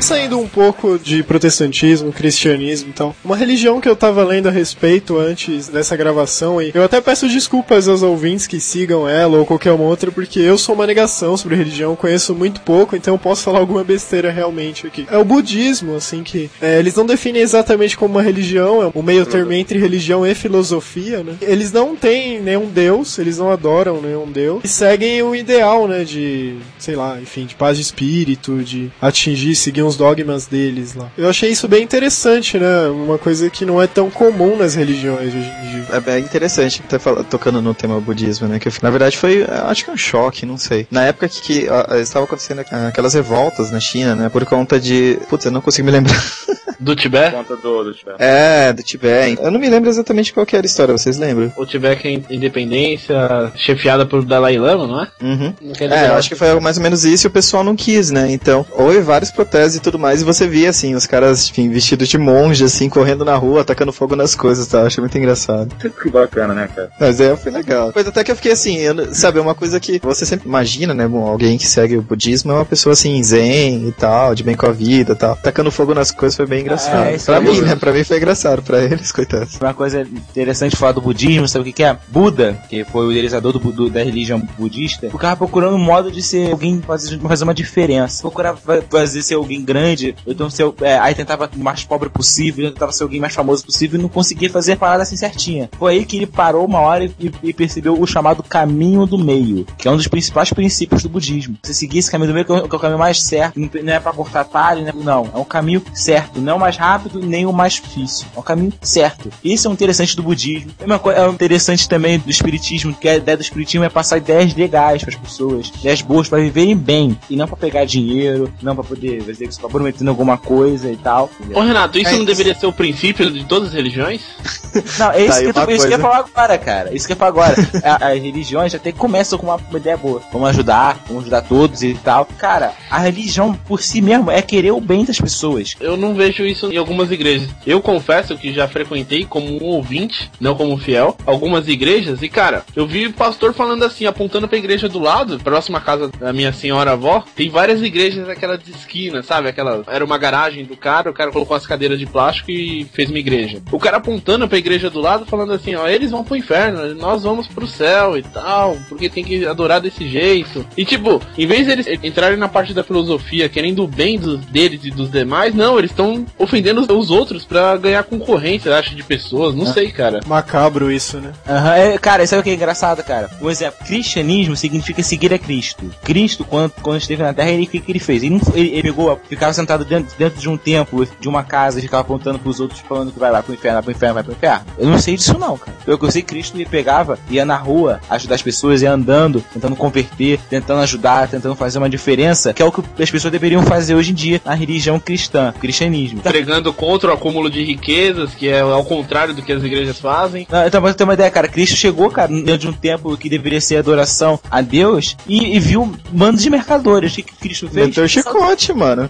Saindo um pouco de protestantismo, cristianismo e tal, uma religião que eu tava lendo a respeito antes dessa gravação, e eu até peço desculpas aos ouvintes que sigam ela ou qualquer uma outra, porque eu sou uma negação sobre religião, conheço muito pouco, então eu posso falar alguma besteira realmente aqui. É o budismo, assim, que é, eles não definem exatamente como uma religião, é um meio termo entre religião e filosofia, né? Eles não têm nenhum deus, eles não adoram nenhum deus, e seguem o ideal, né, de, sei lá, enfim, de paz de espírito, de atingir, seguir um os dogmas deles lá. Eu achei isso bem interessante, né? Uma coisa que não é tão comum nas religiões hoje em dia. É bem interessante até fala- tocando no tema budismo, né? Que na verdade foi, acho que um choque, não sei. Na época que, que ah, estava acontecendo aquelas revoltas na China, né? Por conta de. Putz, eu não consigo me lembrar. Do Tibete? Conta do, do Tibete. É, do Tibete. Eu não me lembro exatamente qual que era a história, vocês lembram? O Tibete é independência chefiada por Dalai Lama, não é? Uhum. Naquele É, acho que foi mais ou menos isso e o pessoal não quis, né? Então, houve vários protestos e tudo mais, e você via, assim, os caras, enfim, vestidos de monge, assim, correndo na rua, atacando fogo nas coisas, tá? Eu achei muito engraçado. Que bacana, né, cara? Mas é, foi legal. Coisa até que eu fiquei assim, eu não- sabe, é uma coisa que você sempre imagina, né? Bom, alguém que segue o budismo é uma pessoa assim, zen e tal, de bem com a vida e tal. Tacando fogo nas coisas foi bem engraçado. É, isso pra é mim, né? Pra mim foi engraçado, pra eles, coitados. Uma coisa interessante falar do budismo, sabe o que, que é? Buda, que foi o idealizador do, bu- da religião budista, ficava procurando um modo de ser alguém fazer, fazer uma diferença. Procurava fa- fazer ser alguém grande, então ser. é, aí tentava o mais pobre possível, tentava ser alguém mais famoso possível e não conseguia fazer a parada assim certinha. Foi aí que ele parou uma hora e, e percebeu o chamado caminho do meio, que é um dos principais princípios do budismo. Você seguir esse caminho do meio, que é o, que é o caminho mais certo, não é pra cortar talho, né? não. É um caminho certo, não é o mais rápido nem o mais difícil. É um caminho certo. Esse é o interessante do budismo. É é o interessante também do espiritismo, que a ideia do espiritismo é passar ideias legais para as pessoas, ideias boas para viverem bem e não para pegar dinheiro, não para poder fazer isso, pra prometendo alguma coisa e tal. Ô Renato, isso É não isso. deveria ser o princípio de todas as religiões? Não, é isso, Tá que, eu tô- isso que eu ia falar agora, cara. Isso que eu ia falar agora. A- As religiões até começam com uma ideia boa. Vamos ajudar, vamos ajudar todos e tal. Cara, a religião por si mesmo é querer o bem das pessoas. Eu não vejo isso em algumas igrejas. Eu confesso que já frequentei como um ouvinte, não como fiel, algumas igrejas e cara, eu vi o pastor falando assim, apontando pra igreja do lado, próxima casa da minha senhora avó, tem várias igrejas aquelas de esquina, sabe? Aquela era uma garagem do cara, o cara colocou as cadeiras de plástico e fez uma igreja. O cara apontando pra igreja do lado falando assim, ó, eles vão pro inferno, nós vamos pro céu e tal, porque tem que adorar desse jeito. E tipo, em vez deles entrarem na parte da filosofia, querendo o bem dos, deles e dos demais, não, eles estão ofendendo os- os outros pra ganhar concorrência, eu acho, de pessoas, não sei, cara. Macabro isso, né? Aham, é, cara, sabe o que é engraçado, cara? Por exemplo, cristianismo significa seguir a Cristo. Cristo, quando, quando esteve na Terra, ele, o que, que ele fez? Ele, não foi- ele, ele pegou, ficava sentado dentro, dentro de um templo, de uma casa, e ficava apontando pros outros, falando que vai lá pro inferno, vai pro inferno, vai pro inferno. Eu não sei disso não, cara. Eu, eu sei que Cristo ele pegava, ia na rua, ajudar as pessoas, ia andando, tentando converter, tentando ajudar, tentando fazer uma diferença, que é o que as pessoas deveriam fazer hoje em dia na religião cristã, cristianismo. Pregando contra o acúmulo de riquezas, que é ao contrário do que as igrejas fazem. Não, então, pra você ter uma ideia, cara, Cristo chegou, cara, dentro de um templo que deveria ser adoração a Deus e, e viu bandos de mercadores. O que, que Cristo fez? Meteu o chicote, mano.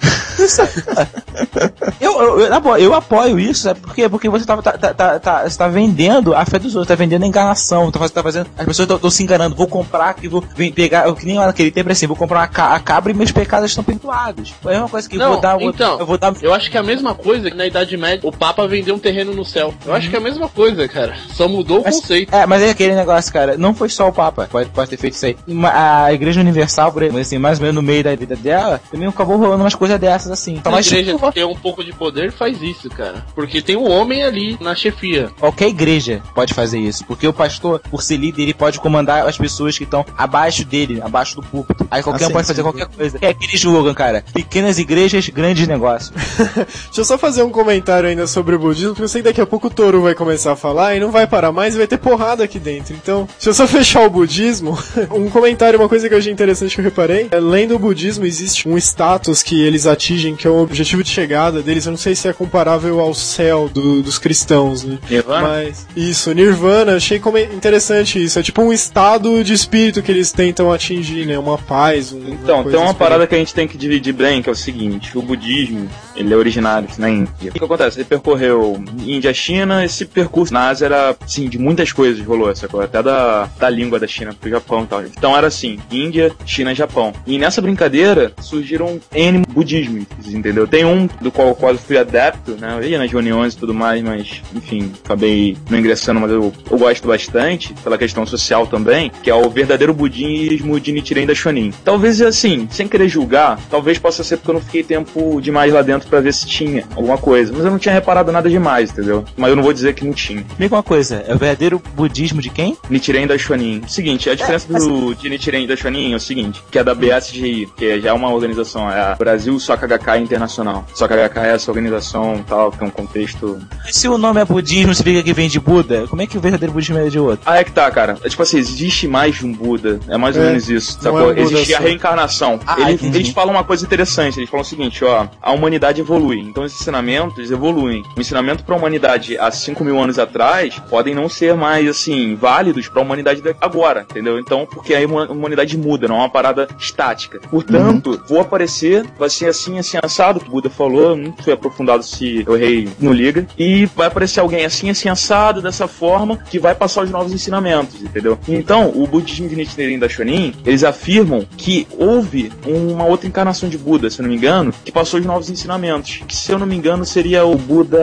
Eu, eu, eu, na boa, eu apoio isso, sabe por quê? Porque você tá, tá, tá, tá, tá- você tá vendendo a fé dos outros, tá vendendo a enganação, tá, tá fazendo. As pessoas estão se enganando, vou comprar que vou vem pegar, eu, que nem lá naquele tempo assim, vou comprar uma ca- a cabra e meus pecados estão perdoados. É a mesma coisa que eu Não, vou dar. eu então, eu vou dar. Eu acho que é a mesma coisa que na Idade Média o Papa vendeu um terreno no céu. Eu acho que é a mesma coisa, cara. Só mudou o Mas- conceito. É, mas é aquele negócio, cara. Não foi só o Papa, pode, pode ter feito isso aí. Uma- A Igreja Universal, por exemplo, assim, mais ou menos no meio da vida dela, também acabou rolando umas coisas dessas, assim. Então, A igreja que tem um pouco de poder faz isso, cara. Porque tem um homem ali na chefia. qualquer igreja pode fazer isso. Porque o pastor, por ser líder, ele pode comandar as pessoas que estão abaixo dele, abaixo do púlpito. Aí qualquer Ah, um sim, pode fazer sim. qualquer coisa. É aquele slogan, cara. Pequenas igrejas, grandes negócios. Deixa eu só fazer um comentário ainda sobre o budismo, porque eu sei que daqui a pouco o Toru vai começar a falar e não vai parar mais e vai ter porrada aqui dentro. Então, deixa eu só fechar o budismo. um comentário, uma coisa que eu achei interessante que eu reparei. É, além do budismo, existe um status que eles atingem, que é o objetivo de chegada deles. Eu não sei se é comparável ao céu do- dos cristãos, né? Nirvana? Mas, isso, Nirvana, achei como interessante isso. É tipo um estado de espírito que eles tentam atingir, né? Uma paz, um, Então, tem uma parada que a gente tem que dividir bem, que é o seguinte, o budismo, ele é originário na Índia. O que, que acontece? Ele percorreu Índia, China, esse percurso na Ásia era, assim, de muitas coisas rolou essa coisa, até da, da língua da China pro Japão e tal. Então era assim, Índia, China e Japão. E nessa brincadeira surgiram N budismos, entendeu? Tem um do qual eu quase fui adepto, né? Eu ia nas reuniões e tudo mais, mas, enfim, acabei não ingressando, mas eu, eu gosto bastante, pela questão social também, que é o verdadeiro budismo de Nichiren Daishonin. Talvez, assim, sem querer julgar, talvez possa ser porque eu não fiquei tempo demais lá dentro pra ver se tinha alguma coisa. Mas eu não tinha reparado nada demais, entendeu? Mas eu não vou dizer que não tinha. Me diga uma coisa, é o verdadeiro budismo de quem? Nichiren Daishonin. Seguinte, a diferença do, de Nichiren Daishonin é o seguinte, que é da BSGI, que é já uma organização, é a Brasil Soka internacional. Soka é essa organização tal, que tem um contexto. E se o nome é budismo, significa que vem de Buda? Como é que o verdadeiro budismo é de outro? Ah, é que tá, cara. É tipo assim, existe mais de um Buda. É mais ou É, menos isso. Sacou? é um existe a reencarnação. Ah, Ele- entendi. eles falam uma coisa interessante. Eles falam o seguinte, ó. A humanidade evolui. Então os ensinamentos evoluem. O ensinamento pra humanidade há 5 mil anos atrás podem não ser mais, assim, válidos pra humanidade de agora, entendeu? Então, porque a huma- humanidade muda, não é uma parada estática. Portanto, vou aparecer, vai ser assim, assim, assado, que o Buda falou, não foi aprofundado se eu errei no liga, e vai aparecer alguém assim, assim, assado, dessa forma, que vai passar os novos ensinamentos, entendeu? Então, o budismo de Nichiren da Shonin, eles afirmam que houve uma outra encarnação de Buda, se não me engano, que passou os novos ensinamentos, que se eu não me engano seria o Buda...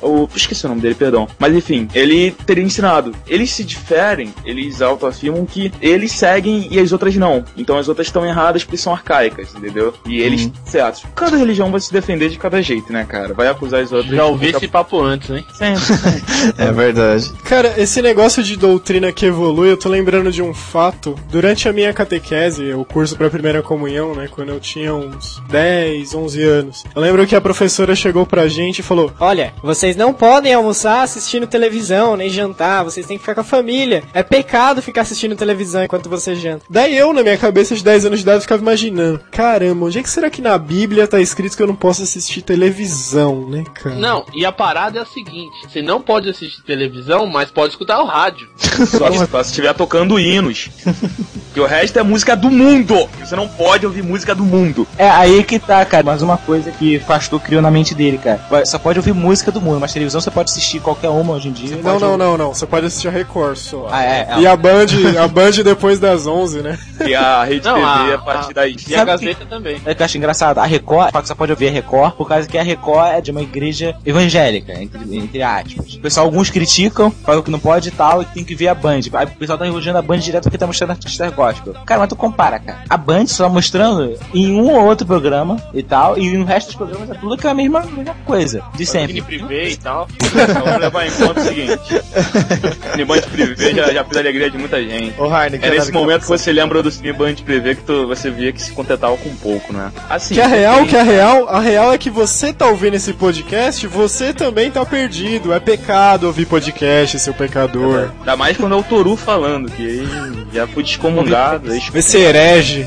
O... esqueci o nome dele, perdão. Mas enfim, ele teria ensinado. Eles se diferem, eles autoafirmam que eles seguem e as outras não. Então as outras estão erradas porque são arcaicas, entendeu? E eles certos. Cada religião vai se defender de cada jeito, né, cara? Vai acusar as outras. Já ouvi esse papo antes, hein? É verdade. Cara, esse negócio de doutrina que evolui, eu tô lembrando de um fato. Durante a minha catequese, o curso pra primeira comunhão, né, quando eu tinha uns 10, 11 anos, eu lembro que a professora chegou pra gente e falou: Olha, vocês não podem almoçar assistindo televisão, nem jantar, vocês têm que ficar com a família. É pecado ficar assistindo televisão enquanto você janta. Daí eu, na minha cabeça de 10 anos de idade, ficava imaginando: caramba, onde é que será que na Bíblia tá escrito que eu não posso assistir televisão, né, cara? Não, e a parada é a seguinte: você não pode assistir televisão, mas pode escutar o rádio. Só se, só se estiver tocando hinos. que o resto é música do mundo. Você não pode ouvir música do mundo. É aí que tá, cara. Mas uma coisa que o pastor criou na mente dele, cara. Só pode ouvir música do mundo, mas televisão você pode assistir ququalquer uma hoje em dia. Não, não, não, não. Você pode assistir a Record só. Ah, é, é. E a Band, a Band depois das 11, né? E a Rede Não, TV a- a, partir a- daí. E a Gazeta também. É que eu acho engraçado. A Record, que você pode ouvir a Record, por causa que a Record é de uma igreja evangélica, entre, entre aspas. O pessoal, alguns criticam, falam que não pode e tal, e que tem que ver a Band. Aí o pessoal tá elogiando a Band direto porque tá mostrando artista gospel. Cara, mas tu compara, cara. A Band só mostrando em um ou outro programa e tal, e o resto dos programas é tudo que é a mesma, mesma coisa, de sempre. Mini privê e tal. Vamos levar em conta o seguinte. Cineband Privé já, já fez a alegria de muita gente. Ô, Harney, É nesse momento que você lembra do Cineband Privé que tu, você via que se contentava com pouco, né? Assim, Que a real, tem- que a real, a real é que você tá ouvindo esse podcast, você também tá perdido. É pecado ouvir podcast, seu pecador. Ainda mais quando é o Toru falando, que aí já fui descomungado. Aí Esse herege.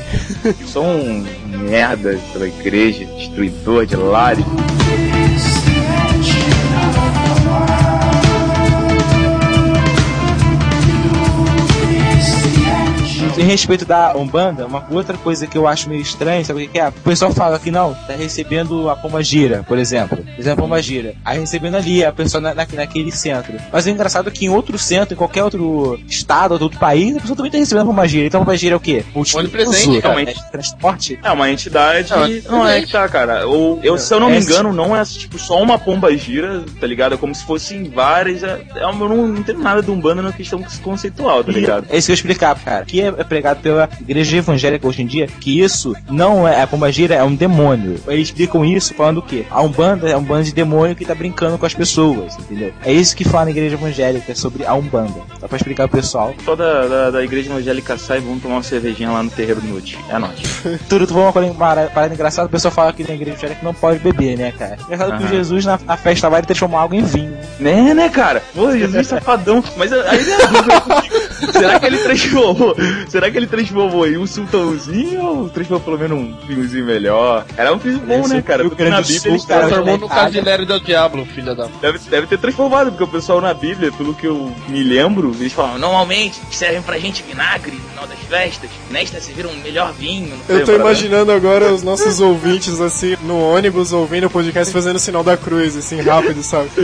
Sou um merda pela igreja, destruidor de lares. Em respeito da Umbanda, uma outra coisa que eu acho meio estranha, sabe o que que é? O pessoal fala que não, tá recebendo a pomba gira, por exemplo. Por exemplo, a pomba gira. Aí recebendo ali a pessoa na, na- naquele centro. Mas o engraçado é que em outro centro, em qualquer outro estado ou outro país, a pessoa também tá recebendo a pomba gira. Então a pomba gira é o quê? Onipresente, realmente. É transporte? É uma entidade. Não, Não, é que tá, cara. Ou, eu, se eu não me É, engano, não é tipo só uma pomba gira, tá ligado? É como se fossem várias. É, é, eu não, não entendo nada de Umbanda na questão conceitual, tá ligado? É isso que eu explicar, cara. Que é pregado pela igreja evangélica hoje em dia, que isso não é a pomba gira, é um demônio. Eles explicam isso falando o quê? A Umbanda é um bando de demônio que tá brincando com as pessoas, entendeu? É isso que fala na igreja evangélica sobre a Umbanda. Só pra explicar pro pessoal. Toda da, da igreja evangélica sai e vamos tomar uma cervejinha lá no terreiro do Nuti. É nóis. Tudo, tu falou uma parada engraçada, o pessoal fala que na igreja evangélica não pode beber, né, cara? Engraçado que o Aham. Jesus na, na festa lá ele transformou água em vinho. Né, né, cara? Pô, Jesus safadão. Mas aí é. Será que ele transformou? Será que ele transformou em um sultãozinho ou transformou pelo menos um vinhozinho melhor? Era um vinho bom, Esse né, cara? Rio Porque na do Bíblia cara, Transformou no. Casileiro del Diablo, filha da. Deve, deve ter transformado, porque o pessoal na Bíblia, pelo que eu me lembro, eles falam, normalmente servem pra gente vinagre final das festas, nesta serviram um melhor vinho. Eu tô imaginando agora os nossos ouvintes, assim, no ônibus, ouvindo o podcast, fazendo o sinal da cruz, assim, rápido, sabe?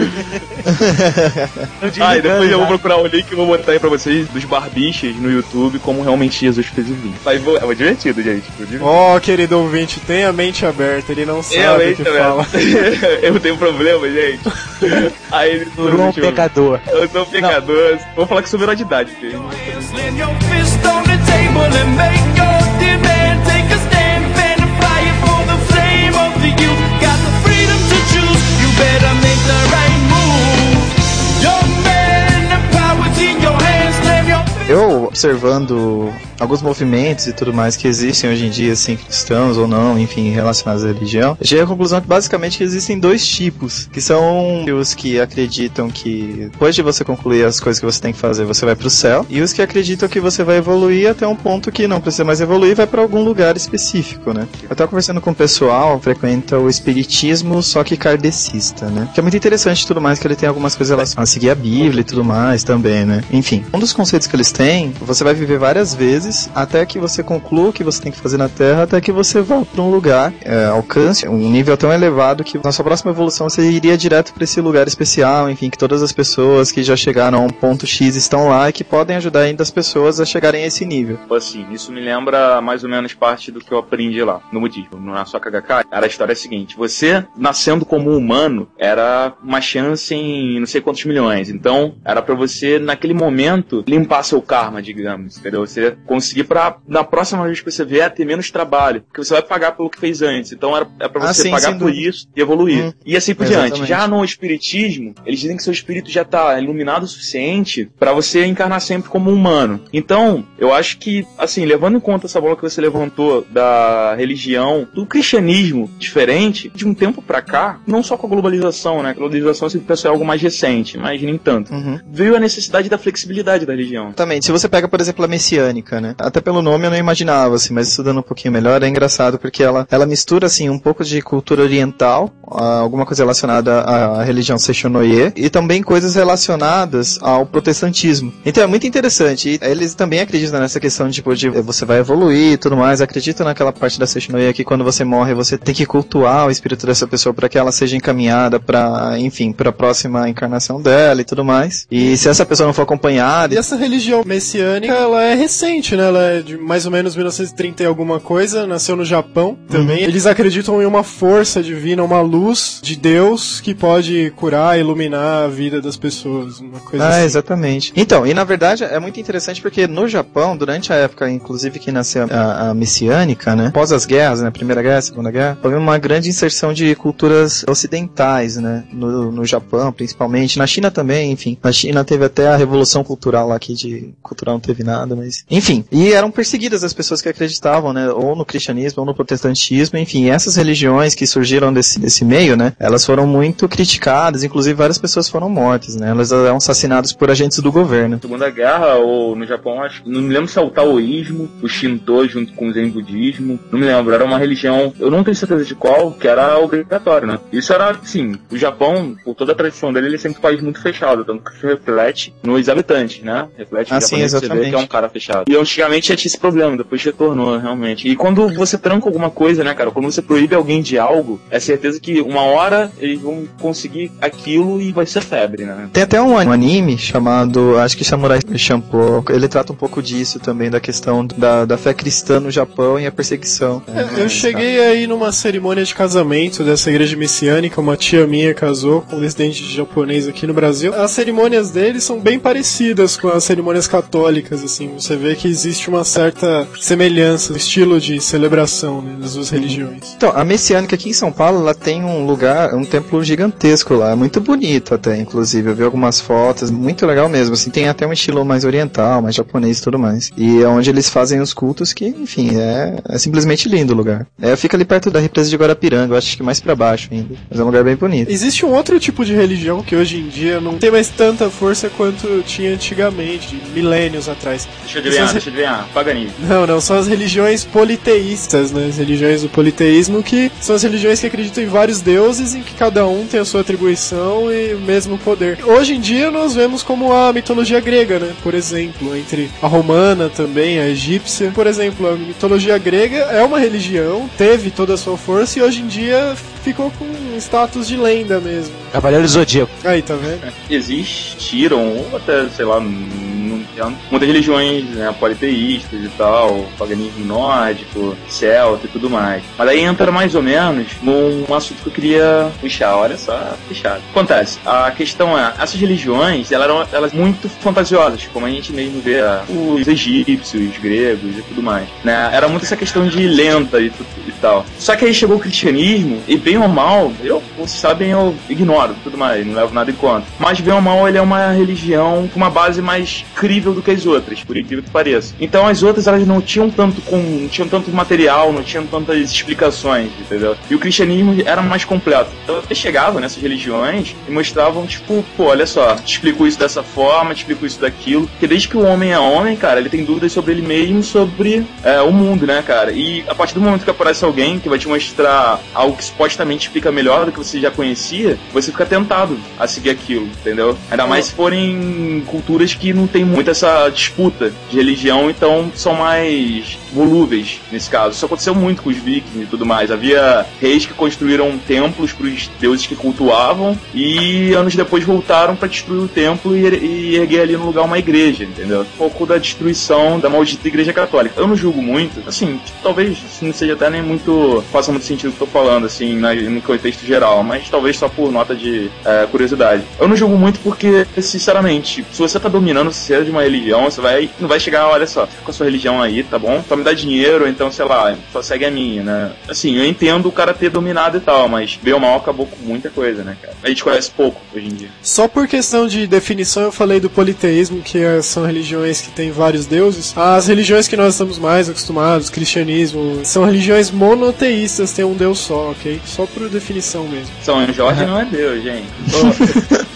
Ah, e depois eu vou procurar o link e vou botar aí pra vocês dos barbichas no YouTube, como realmente Jesus fez o vinho. Mas vou- é divertido, gente. Ó, querido ouvinte, tenha a mente aberta, ele não sabe o Realmente, que fala. eu tenho problema, gente. Aí ele Por um pecador. Eu sou um pecador. Vou falar que sou menor de idade. filho. really make observando alguns movimentos e tudo mais que existem hoje em dia, assim, cristãos ou não, enfim, relacionados à religião, cheguei à conclusão que basicamente existem dois tipos, que são os que acreditam que depois de você concluir as coisas que você tem que fazer, você vai pro céu, e os que acreditam que você vai evoluir até um ponto que não precisa mais evoluir, vai para algum lugar específico, né? Eu tava conversando com o pessoal, frequenta o espiritismo, só que kardecista, né? Que é muito interessante tudo mais, que ele tem algumas coisas relacionadas a seguir a Bíblia e tudo mais também, né? Enfim, um dos conceitos que eles têm, você vai viver várias vezes até que você conclua o que você tem que fazer na Terra, até que você vá para um lugar, é, alcance um nível tão elevado que na sua próxima evolução você iria direto para esse lugar especial, enfim, que todas as pessoas que já chegaram a um ponto X estão lá e que podem ajudar ainda as pessoas a chegarem a esse nível. Tipo assim, isso me lembra mais ou menos parte do que eu aprendi lá, no budismo. Na sua KHK, era a história seguinte: você, nascendo como humano, era uma chance em não sei quantos milhões. Então, era pra você, naquele momento, limpar seu karma, digamos, entendeu? Você conseguir pra, na próxima vez que você vier, ter menos trabalho. Porque você vai pagar pelo que fez antes. Então, era, é pra Ah, você sim, pagar por dúvida. isso e evoluir. Hum. E assim por diante. Exatamente. Já no espiritismo, eles dizem que seu espírito já tá iluminado o suficiente pra você encarnar sempre como humano. Então, eu acho que, assim, levando em conta essa bola que você levantou da religião, do cristianismo diferente, de um tempo pra cá, não só com a globalização, né? A globalização sempre pensou em algo mais recente, mas nem tanto. Uhum. Veio a necessidade da flexibilidade da religião. Exatamente. Se você pega, por exemplo, a messiânica, né? Até pelo nome eu não imaginava, assim, mas estudando um pouquinho melhor é engraçado porque ela, ela mistura, assim, um pouco de cultura oriental, alguma coisa relacionada à, religião Seishonoye, e também coisas relacionadas ao protestantismo. Então é muito interessante. E eles também acreditam nessa questão de, tipo, de você vai evoluir e tudo mais. Acreditam naquela parte da Seishonoye que quando você morre você tem que cultuar o espírito dessa pessoa para que ela seja encaminhada para, enfim, para a próxima encarnação dela e tudo mais. E se essa pessoa não for acompanhada, E essa religião messiânica, ela é recente, né? Ela é de mais ou menos 1930 e alguma coisa, nasceu no Japão também. Eles acreditam em uma força divina, uma luz de Deus que pode curar, iluminar a vida das pessoas, uma coisa Ah, assim. exatamente. Então, e na verdade é muito interessante porque no Japão, durante a época, inclusive que nasceu a, a messiânica, né? Após as guerras, né? Primeira guerra, Segunda guerra, houve uma grande inserção de culturas ocidentais, né? No, no Japão, principalmente. Na China também, enfim. Na China teve até a revolução cultural lá que de cultural teve nada, mas. Enfim. E eram perseguidas as pessoas que acreditavam, né? Ou no cristianismo, ou no protestantismo, enfim. essas religiões que surgiram desse, desse meio, né? Elas foram muito criticadas, inclusive várias pessoas foram mortas, né? Elas eram assassinadas por agentes do governo. Segunda Guerra, ou no Japão, acho, não me lembro se é o taoísmo, o Shinto junto com o Zen budismo, não me lembro, era uma religião, eu não tenho certeza de qual, que era obrigatório, né? Isso era, assim, o Japão, por toda a tradição dele, ele é sempre um país muito fechado, tanto que reflete nos habitantes, né? Reflete Ah, sim, você vê que é um cara fechado. E antigamente já tinha esse problema, depois retornou, realmente. E quando você tranca alguma coisa, né, cara, quando você proíbe alguém de algo, é certeza que uma hora eles vão conseguir aquilo e vai ser febre, né? Tem até um anime chamado, acho que Samurai Champloo. Ele trata um pouco disso também, da questão da, da fé cristã no Japão e a perseguição. É, Eu cheguei aí numa cerimônia de casamento dessa igreja messiânica, uma tia minha casou com um descendente de japonês aqui no Brasil. As cerimônias deles são bem parecidas com as cerimônias católicas, assim. Você vê que existe uma certa semelhança estilo de celebração né, das duas religiões. Então, a Messiânica aqui em São Paulo, ela tem um lugar, um templo gigantesco lá, muito bonito até, inclusive. Eu vi algumas fotos, muito legal mesmo, assim, tem até um estilo mais oriental, mais japonês e tudo mais. E é onde eles fazem os cultos que, enfim, é, é simplesmente lindo o lugar. É, fica ali perto da represa de Guarapiranga, eu acho que mais pra baixo ainda. Mas é um lugar bem bonito. Existe um outro tipo de religião que hoje em dia não tem mais tanta força quanto tinha antigamente, milênios atrás. Deixa eu adivinhar, Essas- deixa eu adivinhar. Paganismo. Não, não, são as religiões politeístas, né? As religiões do politeísmo, que são as religiões que acreditam em vários deuses, em que cada um tem a sua atribuição e o mesmo poder. Hoje em dia nós vemos como a mitologia grega, né? Por exemplo, entre a romana também, a egípcia. Por exemplo, a mitologia grega é uma religião, teve toda a sua força e hoje em dia ficou com um status de lenda mesmo. Cavaleiro do Zodíaco. Aí, tá vendo? Existiram, ou até, sei lá, não entendo, muitas religiões né, politeístas e tal, paganismo nórdico, celta e tudo mais. Mas aí entra mais ou menos num assunto que eu queria puxar, olha só, puxado. Acontece, a questão é, essas religiões, elas eram elas muito fantasiosas, como a gente mesmo vê ah, os egípcios, os gregos e tudo mais. Né? Era muito essa questão de lenda e, e tal. Só que aí chegou o cristianismo, e bem ou mal, eu, vocês sabem, eu ignoro tudo mais, não levo nada em conta. Mas bem ou mal, ele é uma religião com uma base mais crível do que as outras, por incrível que pareça. Então as outras, elas não tinham tanto com, não tinham tanto material, não tinham tantas explicações, entendeu? E o cristianismo era mais completo. Então eles chegavam nessas religiões e mostravam, tipo, pô, olha só, te explico isso dessa forma, te explico isso daquilo. Porque desde que o homem é homem, cara, ele tem dúvidas sobre ele mesmo, sobre é, o mundo, né, cara? E a partir do momento que aparece alguém que vai te mostrar algo que supostamente explica melhor do que você já conhecia, você fica tentado a seguir aquilo, entendeu? Ainda mais se forem culturas que não tem muito essa disputa de religião, então são mais volúveis nesse caso. Isso aconteceu muito com os vikings e tudo mais. Havia reis que construíram templos para os deuses que cultuavam e anos depois voltaram para destruir o templo e, e erguer ali no lugar uma igreja, entendeu? Um pouco da destruição da maldita igreja católica. Eu não julgo muito, assim, talvez isso não seja até nem muito. faça muito sentido o que eu tô falando, assim, na- no contexto geral, mas talvez só por nota de é, curiosidade. Eu não julgo muito porque, sinceramente, se você tá dominando o ser de uma religião, você vai. não vai chegar, olha só, fica com a sua religião aí, tá bom? Só me dá dinheiro, então, sei lá, só segue a minha, né? Assim, eu entendo o cara ter dominado e tal, mas bem ou mal acabou com muita coisa, né, cara? A gente conhece pouco hoje em dia. Só por questão de definição eu falei do politeísmo, que é- são religiões que têm vários deuses. As religiões que nós estamos mais acostumados, cristianismo, são religiões monoteístas, tem um deus só, ok? Só por definição mesmo. São Jorge não é Deus, gente.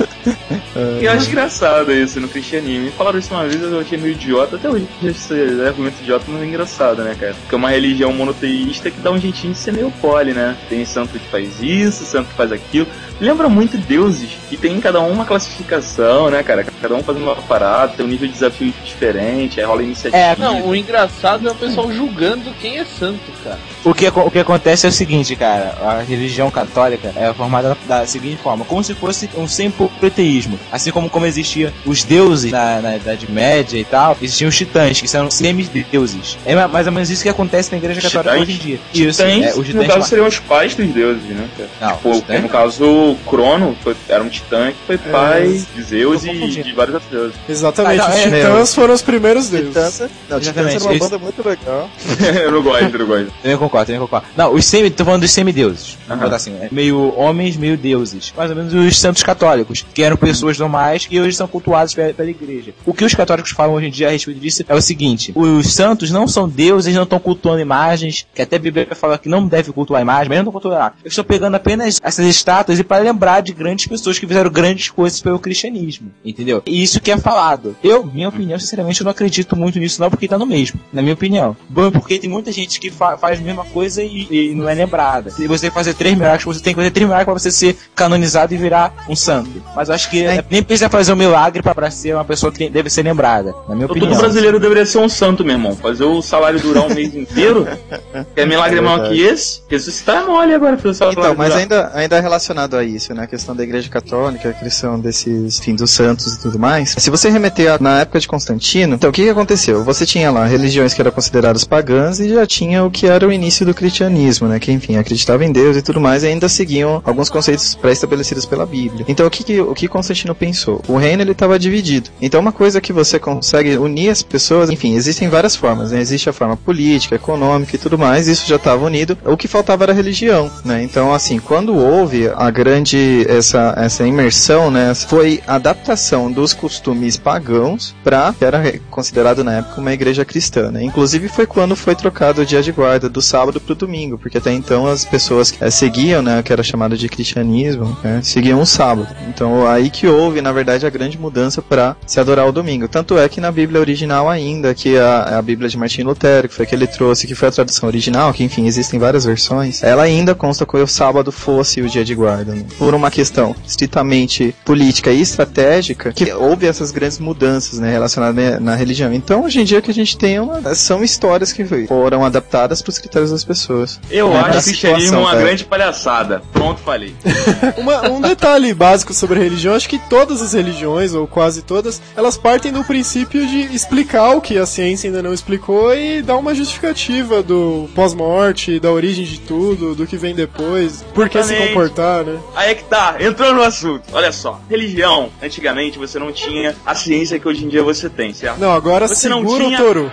E eu acho engraçado isso no cristianismo. Me falaram isso uma vez, eu achei meio idiota. Até hoje esse argumento idiota não é engraçado, né, cara? Porque é uma religião monoteísta que dá um jeitinho de ser meio pole, né? Tem santo que faz isso, santo que faz aquilo. Lembra muito deuses, e tem cada um uma classificação, né, cara? Cada um fazendo uma parada, tem um nível de desafio diferente, aí rola iniciativa. É, não, o engraçado é o pessoal julgando quem é santo, cara. O que, o que acontece é o seguinte, cara, a religião católica é formada da seguinte forma, como se fosse um semproteísmo. Assim como, como existia os deuses na, na Idade Média e tal, existiam os titãs, que são semideuses. É ma- mais ou menos isso que acontece na igreja católica Titãs? hoje em dia. Isso, Titãs, é, os no titãs caso, lá. seriam os pais dos deuses, né, cara? Não, tipo, no caso, o Crono foi- era um titã que foi pai de Zeus e. de vários outros deuses. Exatamente, Ah, não, os é- titãs foram os primeiros deuses. Titãs, não, Titãs era uma banda muito legal. eu não gosto, eu não gosto. Também concordo, também concordo. Não, os semi, tô falando dos semideuses. Vamos Aham. botar assim, né? meio homens, meio deuses. Mais ou menos os santos católicos, que eram pessoas normais que hoje são cultuados pela, pela igreja. O que os católicos falam hoje em dia a respeito disso é o seguinte: os santos não são deuses, não estão cultuando imagens, que até a Bíblia fala que não deve cultuar imagens, mas não estão cultuando nada. Eles estão pegando apenas essas estátuas e para lembrar de grandes pessoas que fizeram grandes coisas pelo cristianismo. Entendeu? E isso que é falado. Eu, minha opinião, sinceramente, eu não acredito muito nisso, não, porque tá no mesmo. Na minha opinião. Bom, porque tem muita gente que fa- faz a mesma coisa e, e não é lembrada. Se você fazer três milagres, você tem que fazer três milagres pra você ser canonizado e virar um santo. Mas eu acho que É. nem precisa fazer um milagre pra, pra ser uma pessoa que deve ser lembrada. Na minha opinião. Todo brasileiro deveria ser um santo, meu irmão. Fazer o salário durar um mês inteiro. Quer milagre É maior que esse? Ressuscitar é mole agora, fazer o salário Então, mas durar. ainda, ainda relacionado a isso, né? A questão da igreja católica, a questão desses, enfim, dos santos e tudo mais. Se você remeter a- na época de Constantino, então o que, que aconteceu? Você tinha lá religiões que eram consideradas pagãs e já tinha o que era o início do cristianismo, né? Que, enfim, acreditava em Deus e tudo mais e ainda seguiam alguns conceitos pré-estabelecidos pela Bíblia. Então, o que, que, o que Constantino pensou? O reino, ele estava dividido. Então, uma coisa que você consegue unir as pessoas, enfim, existem várias formas, né? Existe a forma política, econômica e tudo mais, isso já estava unido. O que faltava era religião, né? Então, assim, quando houve a grande, essa, essa imersão, né? Foi a adaptação dos costumes pagãos para que era considerado na época uma igreja cristã, né? Inclusive foi quando foi trocado o dia de guarda do sábado para o domingo, porque até então as pessoas eh, seguiam, né? Que era chamado de cristianismo, né? Seguiam o sábado. Então, aí que houve, na verdade, a grande mudança para se adorar o domingo. Tanto é que na Bíblia original ainda, que a, a Bíblia de Martim Lutero, que foi que ele trouxe, que foi a tradução original, que enfim, existem várias versões, ela ainda consta que o sábado fosse o dia de guarda. né? Por uma questão estritamente política e estratégica, que houve essas grandes mudanças, né, relacionadas né, na religião. Então, hoje em dia, o que a gente tem é uma, são histórias que foram adaptadas para os critérios das pessoas. Eu É, acho cristianismo situação, uma grande palhaçada. Pronto, falei. Uma- um detalhe básico sobre a religião, acho que todas as religiões, ou quase todas, elas partem do princípio de explicar o que a ciência ainda não explicou e dar uma justificativa do pós-morte, da origem de tudo, do que vem depois, por que se comportar, né? Aí é que tá, entrou no assunto. Olha só, religião, antigamente você não tinha a ciência que hoje em dia você tem, certo? Não, agora Você não tinha- o touro.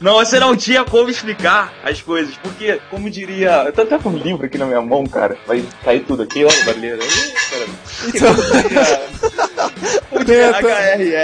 Não, você não tinha como explicar as coisas, porque, como diria. Eu tô até com um livro aqui na minha mão, cara. Vai cair tudo aqui, ó, caramba. Então,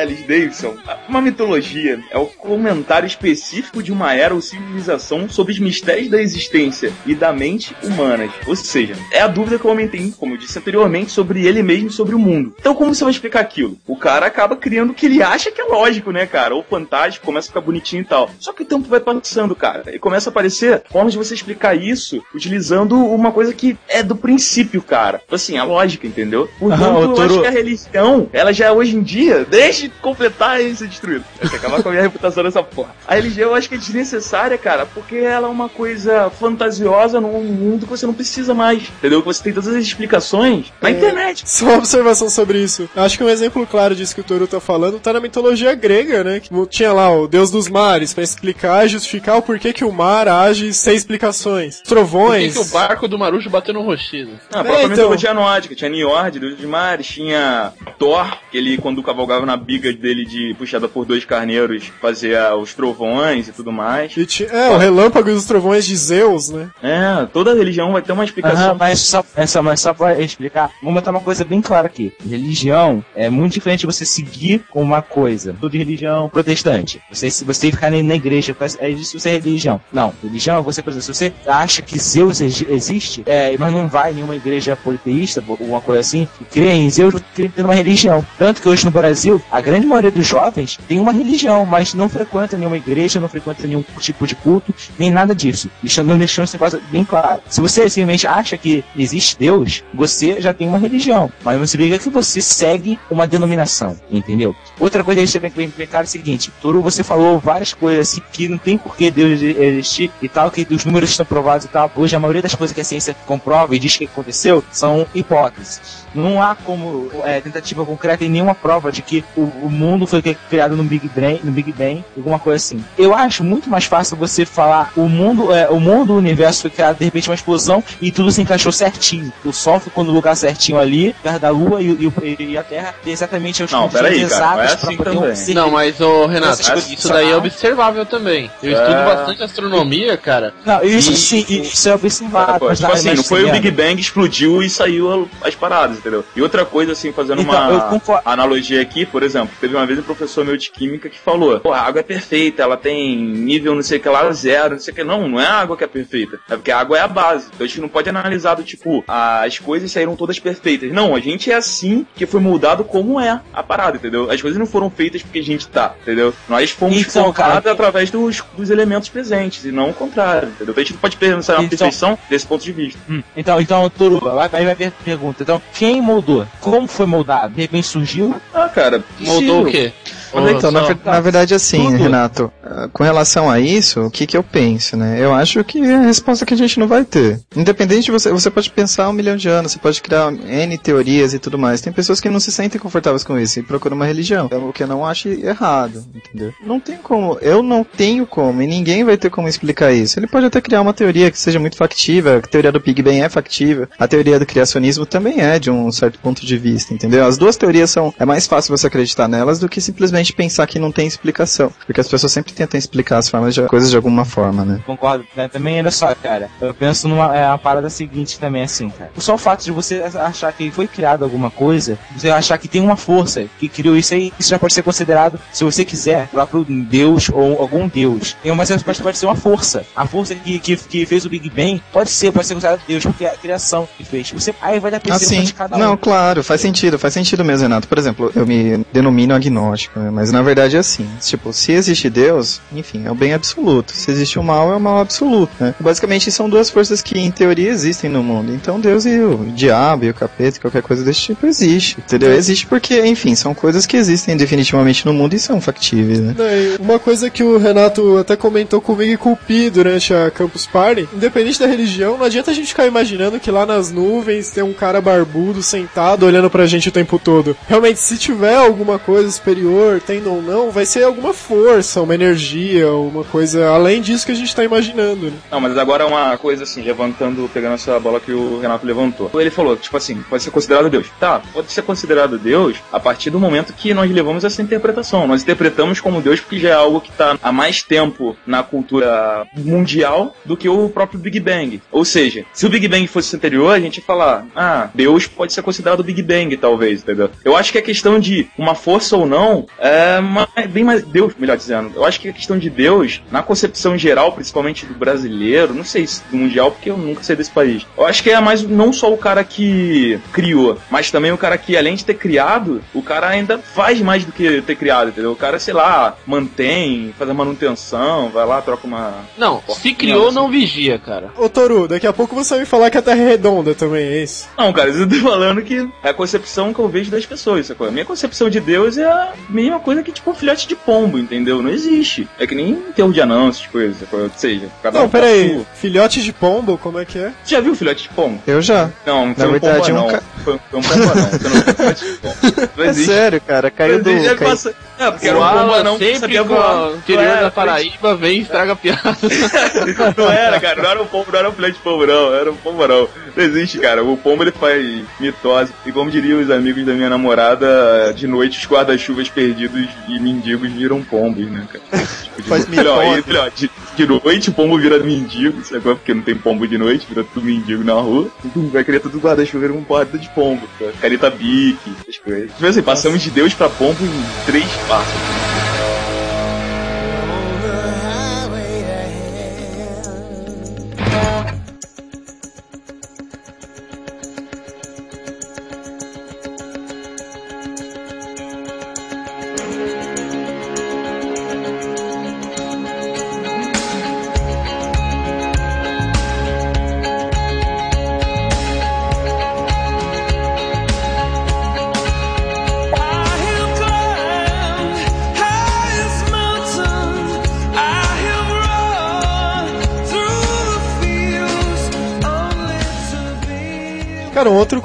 Ellis Davidson, uma mitologia é o comentário específico de uma era ou civilização sobre os mistérios da existência e da mente humanas. Ou seja, é a dúvida que o homem tem, como eu disse anteriormente, sobre ele mesmo e sobre o mundo. Então, como você vai explicar aquilo? O cara acaba criando o que ele acha que é lógico, né, cara? Ou fantástico, começa a ficar bonitinho e tal. Só que o tempo vai passando, cara, e começa a aparecer formas de você explicar isso utilizando uma coisa que é do princípio, cara. Assim, a lógica, entendeu? Portanto, Ah, o eu acho que a religião, ela já hoje em dia, deixe de completar e ser destruída. Eu quero acabar com a minha reputação nessa porra. A religião eu acho que é desnecessária, cara, porque ela é uma coisa fantasiosa num mundo que você não precisa mais, entendeu? Que você tem todas as explicações na É. internet. Só uma observação sobre isso. Acho que um exemplo claro disso que o Toru tá falando tá na mitologia grega, né? Que tinha lá o deus dos mares pra explicar e justificar o porquê que o mar age sem explicações. Por que, Trovões. que o barco do Marujo bateu no Rochido? Ah, É, própria então. mitologia nórdica, tinha Niord, deus dos mares, tinha Thor, que ele, quando cavalgava na biga dele de puxada por dois carneiros, fazia os trovões e tudo mais. E ti- é, o relâmpago e os trovões de Zeus, né? É, toda religião vai ter uma explicação. Aham, mas só, é só, mas só pra explicar, vamos botar uma coisa bem clara aqui. Religião é muito diferente de você seguir com uma coisa. Tudo de religião protestante. Você, se você ficar na igreja, é isso você é religião. Não, religião é você, por exemplo, se você acha que Zeus exi- existe, é, mas não vai em nenhuma igreja politeísta, ou alguma coisa assim, e crê em Zeus, crê em uma religião. Tanto que hoje no Brasil, a grande maioria dos jovens tem uma religião, mas não frequenta nenhuma igreja, não frequenta nenhum tipo de culto, nem nada disso. Deixando, deixando esse negócio bem claro. Se você simplesmente acha que existe Deus, você já tem uma religião. Mas não significa que você segue uma denominação, entendeu? Outra coisa que você tem que explicar é o seguinte: Toru, você falou várias coisas assim que não tem por que Deus existir e tal, que os números estão provados e tal. Hoje a maioria das coisas que a ciência comprova e diz que aconteceu são hipóteses. Não há como é, tentativa concreta e nenhuma prova de que o, o mundo foi criado no Big Bang, no Big Bang, alguma coisa assim. Eu acho muito mais fácil você falar o mundo, é, o mundo, o universo foi criado de repente uma explosão e tudo se encaixou certinho. O Sol ficou no lugar certinho ali, perto da Lua e, o- e o- e a Terra tem exatamente as Não, peraí, cara, exatas não é pra assim ser- Não, mas, ô Renato, isso daí é observável também. Eu É. estudo bastante astronomia, cara. Não, isso E- sim, isso é observado. Pô, tipo assim, não foi o Big Bang explodiu e saiu as paradas, entendeu? E outra coisa, assim, fazendo Então, uma analogia aqui, por exemplo, teve uma vez um professor meu de química que falou: Pô, a água é perfeita, ela tem nível não sei o que lá, zero, não sei o que. Não, não é a água que é perfeita. É porque a água é a base. Então a gente não pode analisar do tipo, as coisas saíram todas perfeitas. Não, a gente é assim que foi moldado como é a parada, entendeu? As coisas não foram feitas porque a gente tá, entendeu? Nós fomos Então, formados cara, através dos, dos elementos presentes e não o contrário, entendeu? Então a gente não pode pensar na Então- perfeição desse ponto de vista. Hum, Então, então, Turu, vai, vai, vai per- pergunta. Então, quem moldou? Como foi moldado? De repente surgiu? Ah, cara, Moldou o estilo. quê? Ô, então, na, na verdade, assim, Tudo. Renato, ah, com relação a isso, o que que eu penso, né? Eu acho que é a resposta que a gente não vai ter. Independente de você, você pode pensar um milhão de anos, você pode criar N teorias e tudo mais. Tem pessoas que não se sentem confortáveis com isso e procuram uma religião. É o que eu não acho errado, entendeu? Não tem como, eu não tenho como, e ninguém vai ter como explicar isso. Ele pode até criar uma teoria que seja muito factível, a teoria do Big Bang é factível, a teoria do criacionismo também é, de um certo ponto de vista, entendeu? As duas teorias são, é mais fácil você acreditar nelas do que simplesmente pensar que não tem explicação. Porque as pessoas sempre tentam explicar as formas de, coisas de alguma forma, né? Concordo. né? Também, olha só, cara. Eu penso numa é, uma parada seguinte também, assim, cara. Só o fato de você achar que foi criado alguma coisa, você achar que tem uma força que criou isso aí, isso já pode ser considerado, se você quiser, o próprio Deus ou algum Deus. Tem uma- Mas pode, pode ser uma força. A força que, que, que fez o Big Bang pode ser, pode ser considerado Deus, porque é a criação que fez. Você, aí vai dar Assim, de cada um. não, claro, faz sentido, faz sentido mesmo, Renato. Por exemplo, eu me denomino agnóstico, né? Mas na verdade é assim. Tipo, se existe Deus, enfim, é o bem absoluto. Se existe o mal, é o mal absoluto, né? Basicamente são duas forças que em teoria existem no mundo. Então Deus e o diabo e o capeta, qualquer coisa desse tipo existe, entendeu? Existe porque, enfim, são coisas que existem definitivamente no mundo e são factíveis, né? Daí, Uma coisa que o Renato até comentou comigo e com o Pi durante a Campus Party, independente da religião, não adianta a gente ficar imaginando que lá nas nuvens tem um cara barbudo sentado olhando pra gente o tempo todo. Realmente, se tiver alguma coisa superior, tendo ou não, vai ser alguma força, uma energia, uma coisa além disso que a gente tá imaginando, né? Não, mas agora uma coisa assim, levantando, pegando essa bola que o Renato levantou. Ele falou, tipo assim, pode ser considerado Deus. Tá, pode ser considerado Deus a partir do momento que nós levamos essa interpretação. Nós interpretamos como Deus porque já é algo que tá há mais tempo na cultura mundial do que o próprio Big Bang. Ou seja, se o Big Bang fosse anterior, a gente ia falar, ah, Deus pode ser considerado Big Bang, talvez, entendeu? Eu acho que a questão de uma força ou não é ma- bem mais. Deus, melhor dizendo. Eu acho que a questão de Deus, na concepção geral, principalmente do brasileiro, não sei se do mundial, porque eu nunca sei desse país. Eu acho que é mais não só o cara que criou, mas também o cara que, além de ter criado, o cara ainda faz mais do que ter criado, entendeu? O cara, sei lá, mantém, faz a manutenção, vai lá, troca uma. Não, se criou, não vigia, cara. Ô Toru, daqui a pouco você vai me falar que a Terra é redonda também, é isso? Não, cara, eu tô falando que é a concepção que eu vejo das pessoas, sacou? A minha concepção de Deus é a mesma coisa que, tipo, um filhote de pombo, entendeu? Não existe. É que nem enterro de anão, essas coisas? Ou seja, cada Não, um tá pera aí. sua. Filhote de pombo, como é que é? Já viu filhote de pombo? Eu já. Não, Na foi um verdade, pombo um não. ca- Foi, foi um pombo não. Você não filhote de pombo. Não É sério, cara. Caiu Não do. caiu- passa- É, porque era O um pombo Alan não sempre sabia com voar. o interior Não era, da Paraíba vem e estraga a piada. Não era, cara, não era um pombo, não era um filhote de pombo, não, era um pombo, não. Não existe, cara. O pombo ele faz mitose. E como diriam os amigos da minha namorada, de noite os guarda-chuvas perdidos e mendigos viram pombos, né, cara? Tipo, de Faz mitose. aí, de, de noite o pombo vira mendigo, sabe? Porque não tem pombo de noite, vira tudo mendigo na rua. Tudo, vai querer tudo guarda-chuva, vira um porta de pombo, cara. Careta bique, essas coisas. Tipo assim, passamos de Deus pra pombo em três passos. Cara,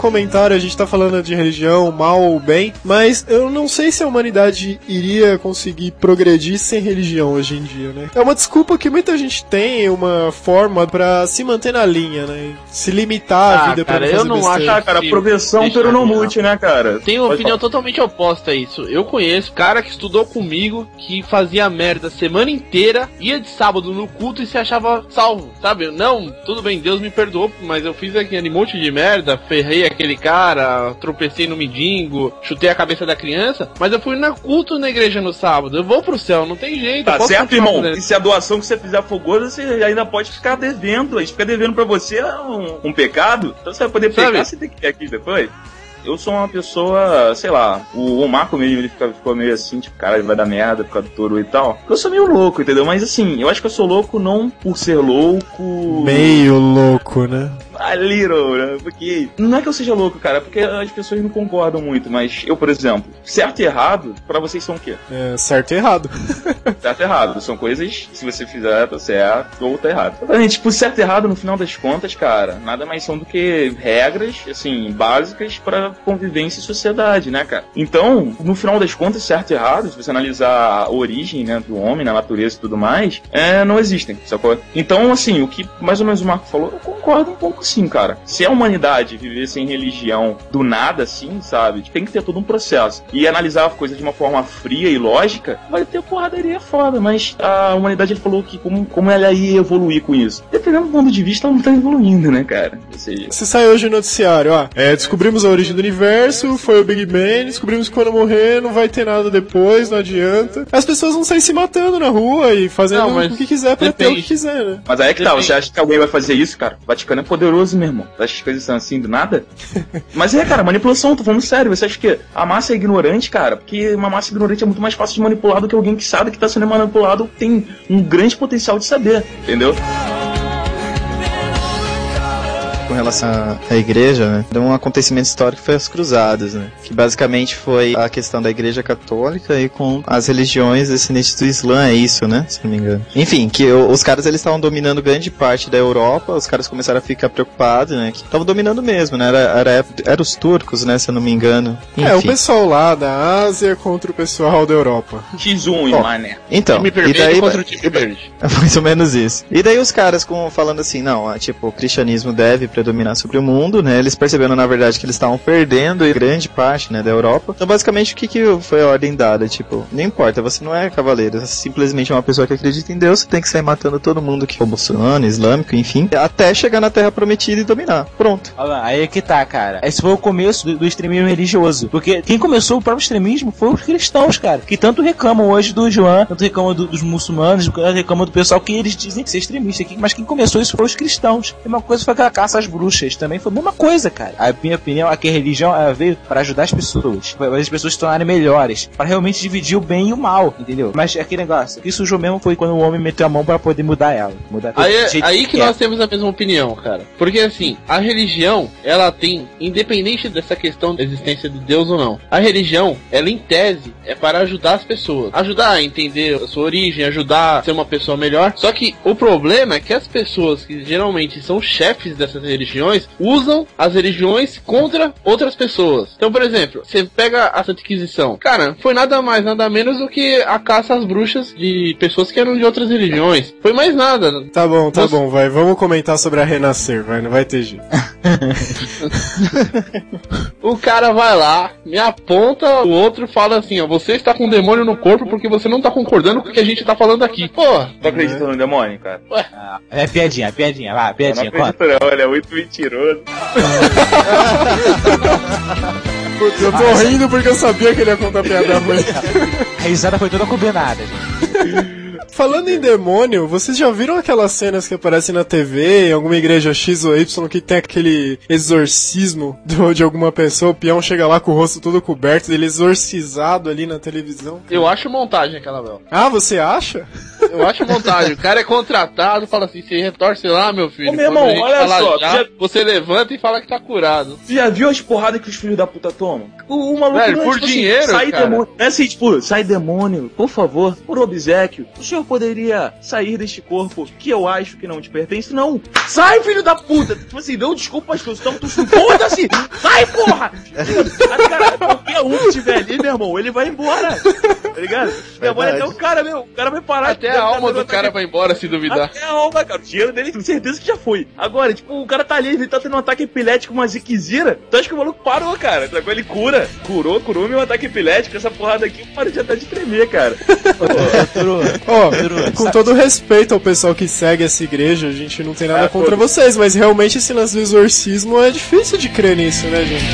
comentário, a gente tá falando de religião, mal ou bem, mas eu não sei se a humanidade iria conseguir progredir sem religião hoje em dia, né? É uma desculpa que muita gente tem, uma forma pra se manter na linha, né? Se limitar à Ah, vida cara, pra não eu fazer não besteira. acho- Ah, cara, progressão pelo eu não mute, né, cara? Tenho uma Pode opinião falar. totalmente oposta a isso. Eu conheço cara que estudou comigo, que fazia merda a semana inteira, ia de sábado no culto e se achava salvo, sabe? Não, tudo bem, Deus me perdoou, mas eu fiz aquele monte de merda, ferrei aquele cara, tropecei no mendigo, chutei a cabeça da criança, mas eu fui na culto na igreja no sábado. Eu vou pro céu, não tem jeito. Tá certo, irmão? fazendo. E se a doação que você fizer for gorda, você ainda pode ficar devendo. A gente fica devendo pra você é um, um pecado. Então você vai poder Sabe? pegar, você tem que ir aqui depois. Eu sou uma pessoa, sei lá, o, o Marco mesmo, ele fica- ficou meio assim, tipo, cara, ele vai dar merda por causa do touro e tal. Eu sou meio louco, entendeu? Mas assim, eu acho que eu sou louco não por ser louco. Meio louco, né? A little, né? Porque não é que eu seja louco, cara, é porque as pessoas não concordam muito, mas eu, por exemplo, certo e errado, pra vocês são o quê? É certo e errado. Certo e errado. São coisas, se você fizer, tá certo ou tá errado. Exatamente, tipo, certo e errado, no final das contas, cara, nada mais são do que regras, assim, básicas pra convivência e sociedade, né, cara? Então, no final das contas, certo e errado, se você analisar a origem, né, do homem, na natureza e tudo mais, é, não existem, sacou? Então, assim, o que mais ou menos o Marco falou, eu concordo um pouco sim, cara. Se a humanidade viver sem religião do nada, assim, sabe, tem que ter todo um processo. E analisar a coisa de uma forma fria e lógica, vai ter porradaria foda, mas a humanidade ele falou que como, como ela ia evoluir com isso. Dependendo do ponto de vista, ela não tá evoluindo, né, cara? Ou seja, Se sai hoje no noticiário, ó, é, descobrimos a origem do universo, foi o Big Bang, descobrimos que quando morrer não vai ter nada depois, não adianta. As pessoas vão sair se matando na rua e fazendo Não, o que quiser pra ter o que depende. quiser, né? Mas aí é que tá, Depende. você acha que alguém vai fazer isso, cara? O Vaticano é poderoso, meu irmão. As coisas são assim do nada? Mas é, cara, manipulação, tô falando sério. Você acha que a massa é ignorante, cara? Porque uma massa ignorante é muito mais fácil de manipular do que alguém que sabe que tá sendo manipulado tem um grande potencial de saber, entendeu? Relação à, igreja, né? De um acontecimento histórico que foi as cruzadas, né? Que basicamente foi a questão da igreja católica e com as religiões descendentes do Islã, é isso, né? Se não me engano. Enfim, que os caras eles estavam dominando grande parte da Europa, os caras começaram a ficar preocupados, né? Que estavam dominando mesmo, né? Era, era, era os turcos, né? Se eu não me engano. É, o Enfim. pessoal lá da Ásia contra o pessoal da Europa. X1, Bom, mané. Então, time e daí, contra o time verde. É mais ou menos isso. E daí os caras com, falando assim, não, ah, tipo, o cristianismo deve predominar sobre o mundo, né? Eles percebendo, na verdade, que eles estavam perdendo grande parte, né, da Europa. Então, basicamente, o que, que foi a ordem dada? Tipo, não importa, você não é cavaleiro, você é simplesmente uma pessoa que acredita em Deus, você tem que sair matando todo mundo que for muçulmano, islâmico, enfim, até chegar na Terra Prometida e dominar. Pronto. Olha aí é que tá, cara. Esse foi o começo do, do extremismo religioso. Porque quem começou o próprio extremismo foi os cristãos, cara. Que tanto reclamam hoje do João, tanto reclamam do- dos muçulmanos, tanto reclamam do pessoal que eles dizem ser extremista. aqui, Mas quem começou isso foi os cristãos. A mesma coisa foi aquela caça às bruxas. Também foi a mesma coisa, cara. A minha opinião é que a religião ela veio para ajudar as pessoas. Para as pessoas se tornarem melhores. Para realmente dividir o bem e o mal, entendeu? Mas é aquele negócio. Que surgiu mesmo foi quando o homem meteu a mão para poder mudar ela. Mudar Aí, é- aí que quer. nós temos a mesma opinião, cara. Porque assim, a religião, ela tem, independente dessa questão da existência de Deus ou não, a religião, ela em tese, é para ajudar as pessoas. Ajudar a entender a sua origem, ajudar a ser uma pessoa melhor. Só que o problema é que as pessoas que geralmente são chefes dessas religiões usam as religiões contra outras pessoas. Então, por exemplo, você pega a Santa Inquisição. Cara, foi nada mais, nada menos do que a caça às bruxas de pessoas que eram de outras religiões. Foi mais nada. Tá bom, tá Você- bom, vai. Vamos comentar sobre a Renascer, vai, não vai ter jeito. O cara vai lá, me aponta, o outro fala assim, ó, você está com um demônio no corpo porque você não tá concordando com o que a gente tá falando aqui. Pô, Tu acredita no demônio, cara? É piadinha, é piadinha, vai, Eu não piadinha, conta. acredito não, ele é muito mentiroso. Putz, eu tô rindo porque eu sabia que ele ia contar piada ruim. A risada foi toda combinada, gente. Falando em demônio, vocês já viram aquelas cenas que aparecem na TV, em alguma igreja X ou Y, que tem aquele exorcismo do- de alguma pessoa, o peão chega lá com o rosto todo coberto, ele exorcizado ali na televisão? eu acho montagem aquela Bel. Ah, você acha? Eu acho montagem. O cara é contratado, fala assim, você retorce lá, meu filho. Ô, meu irmão, olha só, já, já- você levanta e fala que tá curado. Tu já viu as porradas que os filhos da puta tomam? O, o maluco Velho, não é, por tipo assim, dinheiro, sai cara. demônio. É assim, tipo, sai demônio, por favor, por obsequio. O senhor poderia sair deste corpo que eu acho que não te pertence? Não. Sai, filho da puta! Tipo assim, não desculpa as coisas, então tu foda-se! Sai, porra! Ah, cara, qualquer um que tiver ali, meu irmão, ele vai embora. Tá ligado? Demônio até o cara, meu. O cara vai parar. Até a tá alma do cara vai embora se duvidar. até a alma, cara. O dinheiro dele, com certeza que já foi. Agora, tipo, o cara tá ali, ele tá tendo um ataque epilético, uma ziquezira. Tu acha que o maluco parou, cara? Agora ele cura. Curou, curou meu ataque epilético. Essa porrada aqui para de até de tremer, cara. Ó, com todo respeito ao pessoal que segue essa igreja, a gente não tem nada Ah, contra vocês, mas realmente esse lance do exorcismo é difícil de crer nisso, né, gente?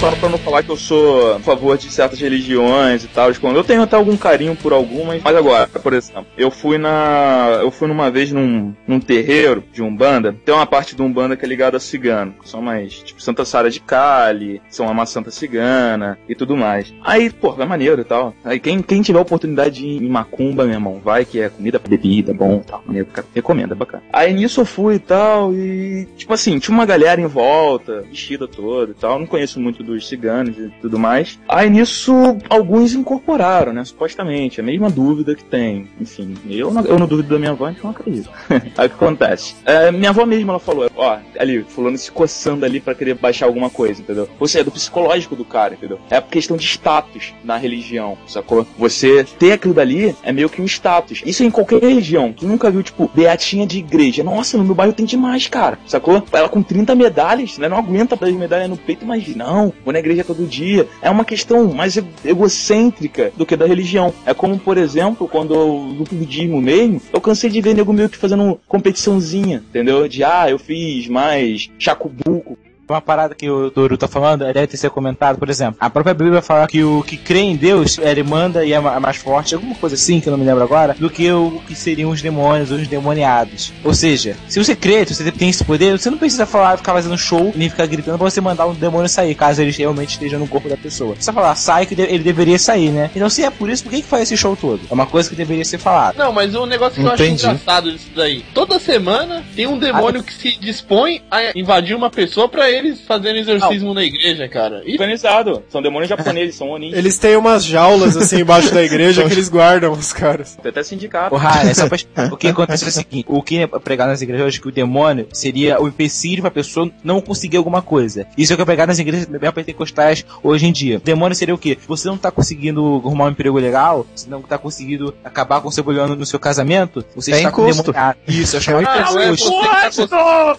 Só pra não falar que eu sou a favor de certas religiões e tal. Eu tenho até algum carinho por algumas. Mas agora, por exemplo, eu fui na. Eu fui numa vez num, num terreiro de Umbanda. Tem uma parte do Umbanda que é ligada a cigano. São mais, tipo, Santa Sara de Cali, São uma Santa Cigana e tudo mais. Aí, pô, é maneiro e tal. Aí quem, quem tiver oportunidade de ir em Macumba, meu irmão, vai que é comida, bebida, bom tal. Maneiro, cara. Recomendo, é bacana. Aí nisso eu fui e tal. E, tipo assim, tinha uma galera em volta, vestida toda e tal. Não conheço muito dos ciganos e tudo mais. Aí nisso, alguns incorporaram, né? Supostamente. A mesma dúvida que tem. Enfim, eu não, eu não duvido da minha avó, então não acredito. Aí o que acontece? É, minha avó mesma, ela falou, ó, ali, fulano se coçando ali pra querer baixar alguma coisa, entendeu? Ou seja, é do psicológico do cara, entendeu? É questão de status na religião, sacou? Você ter aquilo dali é meio que um status. Isso é em qualquer religião. Tu nunca viu, tipo, beatinha de igreja. Nossa, no meu bairro tem demais, cara. Sacou? Ela com 30 medalhas, né? Não aguenta das medalhas no peito, mas não, vou na igreja todo dia. É uma questão mais egocêntrica do que da religião. É como, por exemplo, quando eu, no budismo mesmo, eu cansei de ver nego meio que fazendo competiçãozinha, entendeu? De, ah, eu fiz mais chacubuco Uma parada que o Toru tá falando, deve ter sido comentado, por exemplo, a própria Bíblia fala que o que crê em Deus, ele manda e é ma- mais forte, alguma coisa assim, que eu não me lembro agora, do que o que seriam os demônios, os demoniados. Ou seja, se você crê, se você tem esse poder, você não precisa falar, ficar fazendo show, nem ficar gritando pra você mandar um demônio sair, caso ele realmente esteja no corpo da pessoa. Você falar, sai que ele deveria sair, né? Então se é por isso, por que que faz esse show todo? É uma coisa que deveria ser falada. Não, mas um negócio que eu Entendi. acho engraçado disso daí. Toda semana tem um demônio que se dispõe a invadir uma pessoa pra eles fazerem exorcismo na igreja, cara. E Organizado. São demônios japoneses, são onis. Eles têm umas jaulas assim embaixo da igreja que eles guardam os caras. Tem até sindicato. O é só pra... o que acontece é o seguinte: o que é pregado nas igrejas hoje que o demônio seria o empecilho pra pessoa não conseguir alguma coisa. Isso é o que é pregado nas igrejas bem pentecostais hoje em dia. O demônio seria o quê? Você não tá conseguindo arrumar um emprego legal, você não tá conseguindo acabar com o seu bulhão no seu casamento, você É está encosto. com demoniado. Isso, eu Ah, não é encosto. que tá coçando.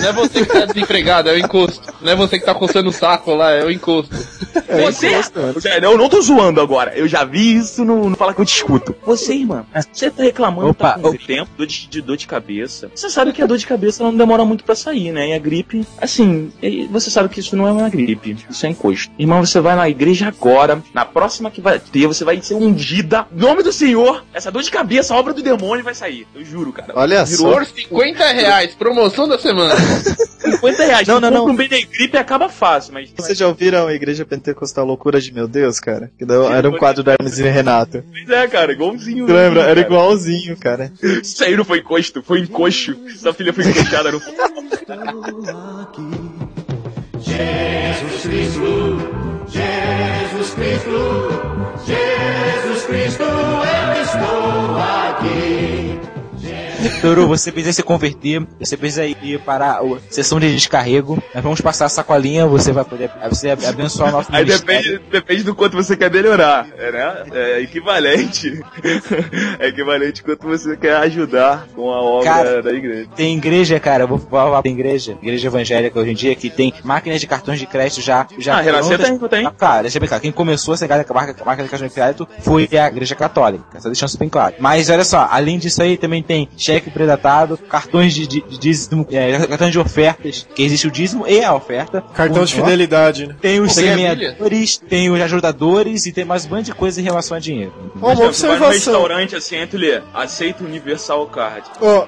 Não é você que tá desempregado, é o encosto. Não é você que tá coçando o saco lá, é o encosto. Você, Sério, eu não tô zoando agora. Eu já vi isso no, no Fala que eu te escuto. Você, irmã, você tá reclamando Opa, tá com tempo dor de, de dor de cabeça. Você sabe que a dor de cabeça não demora muito pra sair, né? E a gripe, assim, você sabe que isso não é uma gripe, isso é encosto. Irmão, você vai na igreja agora, na próxima que vai ter, você vai ser ungida. Nome do Senhor, essa dor de cabeça, a obra do demônio vai sair. Eu juro, cara. Olha Virou só. Por 50 reais, promoção da semana. 50 reais. Não, Tu não, não. um Benegripe acaba fácil, mas. Vocês já ouviram a Igreja Pentecostal Loucura de Meu Deus, cara? Que era um quadro da Hermes e Renato. Pois é, cara, igualzinho. Tu lembra? Era cara. igualzinho, cara. Isso aí não foi encosto, foi encoxo. Sua filha foi encoxada no Toru, você precisa se converter, você precisa ir para a sessão de descarrego. Nós vamos passar a sacolinha, você vai poder você abençoar o nosso Aí depende, depende do quanto você quer melhorar, é, né? É equivalente. é equivalente quanto você quer ajudar com a obra Cara, da igreja. Tem igreja, cara, eu vou falar tem igreja, igreja evangélica hoje em dia, que tem máquinas de cartões de crédito já. já Ah, Renascer tem, tem. Ah, Claro, deixa bem claro. Quem começou essa máquina, máquina de cartão de crédito foi a igreja católica. Só deixando isso bem claro. Mas olha só, além disso aí, também tem cheque predatado, cartões de, de, de dízimo, é, cartões de ofertas, que existe o dízimo e a oferta. Cartão de Ó, fidelidade, né? Tem os semeadores, tem os ajudadores e tem mais um monte de coisa em relação a dinheiro. Ó, uma tu vai observação. restaurante assim, lê, aceita Universal Card. Ó,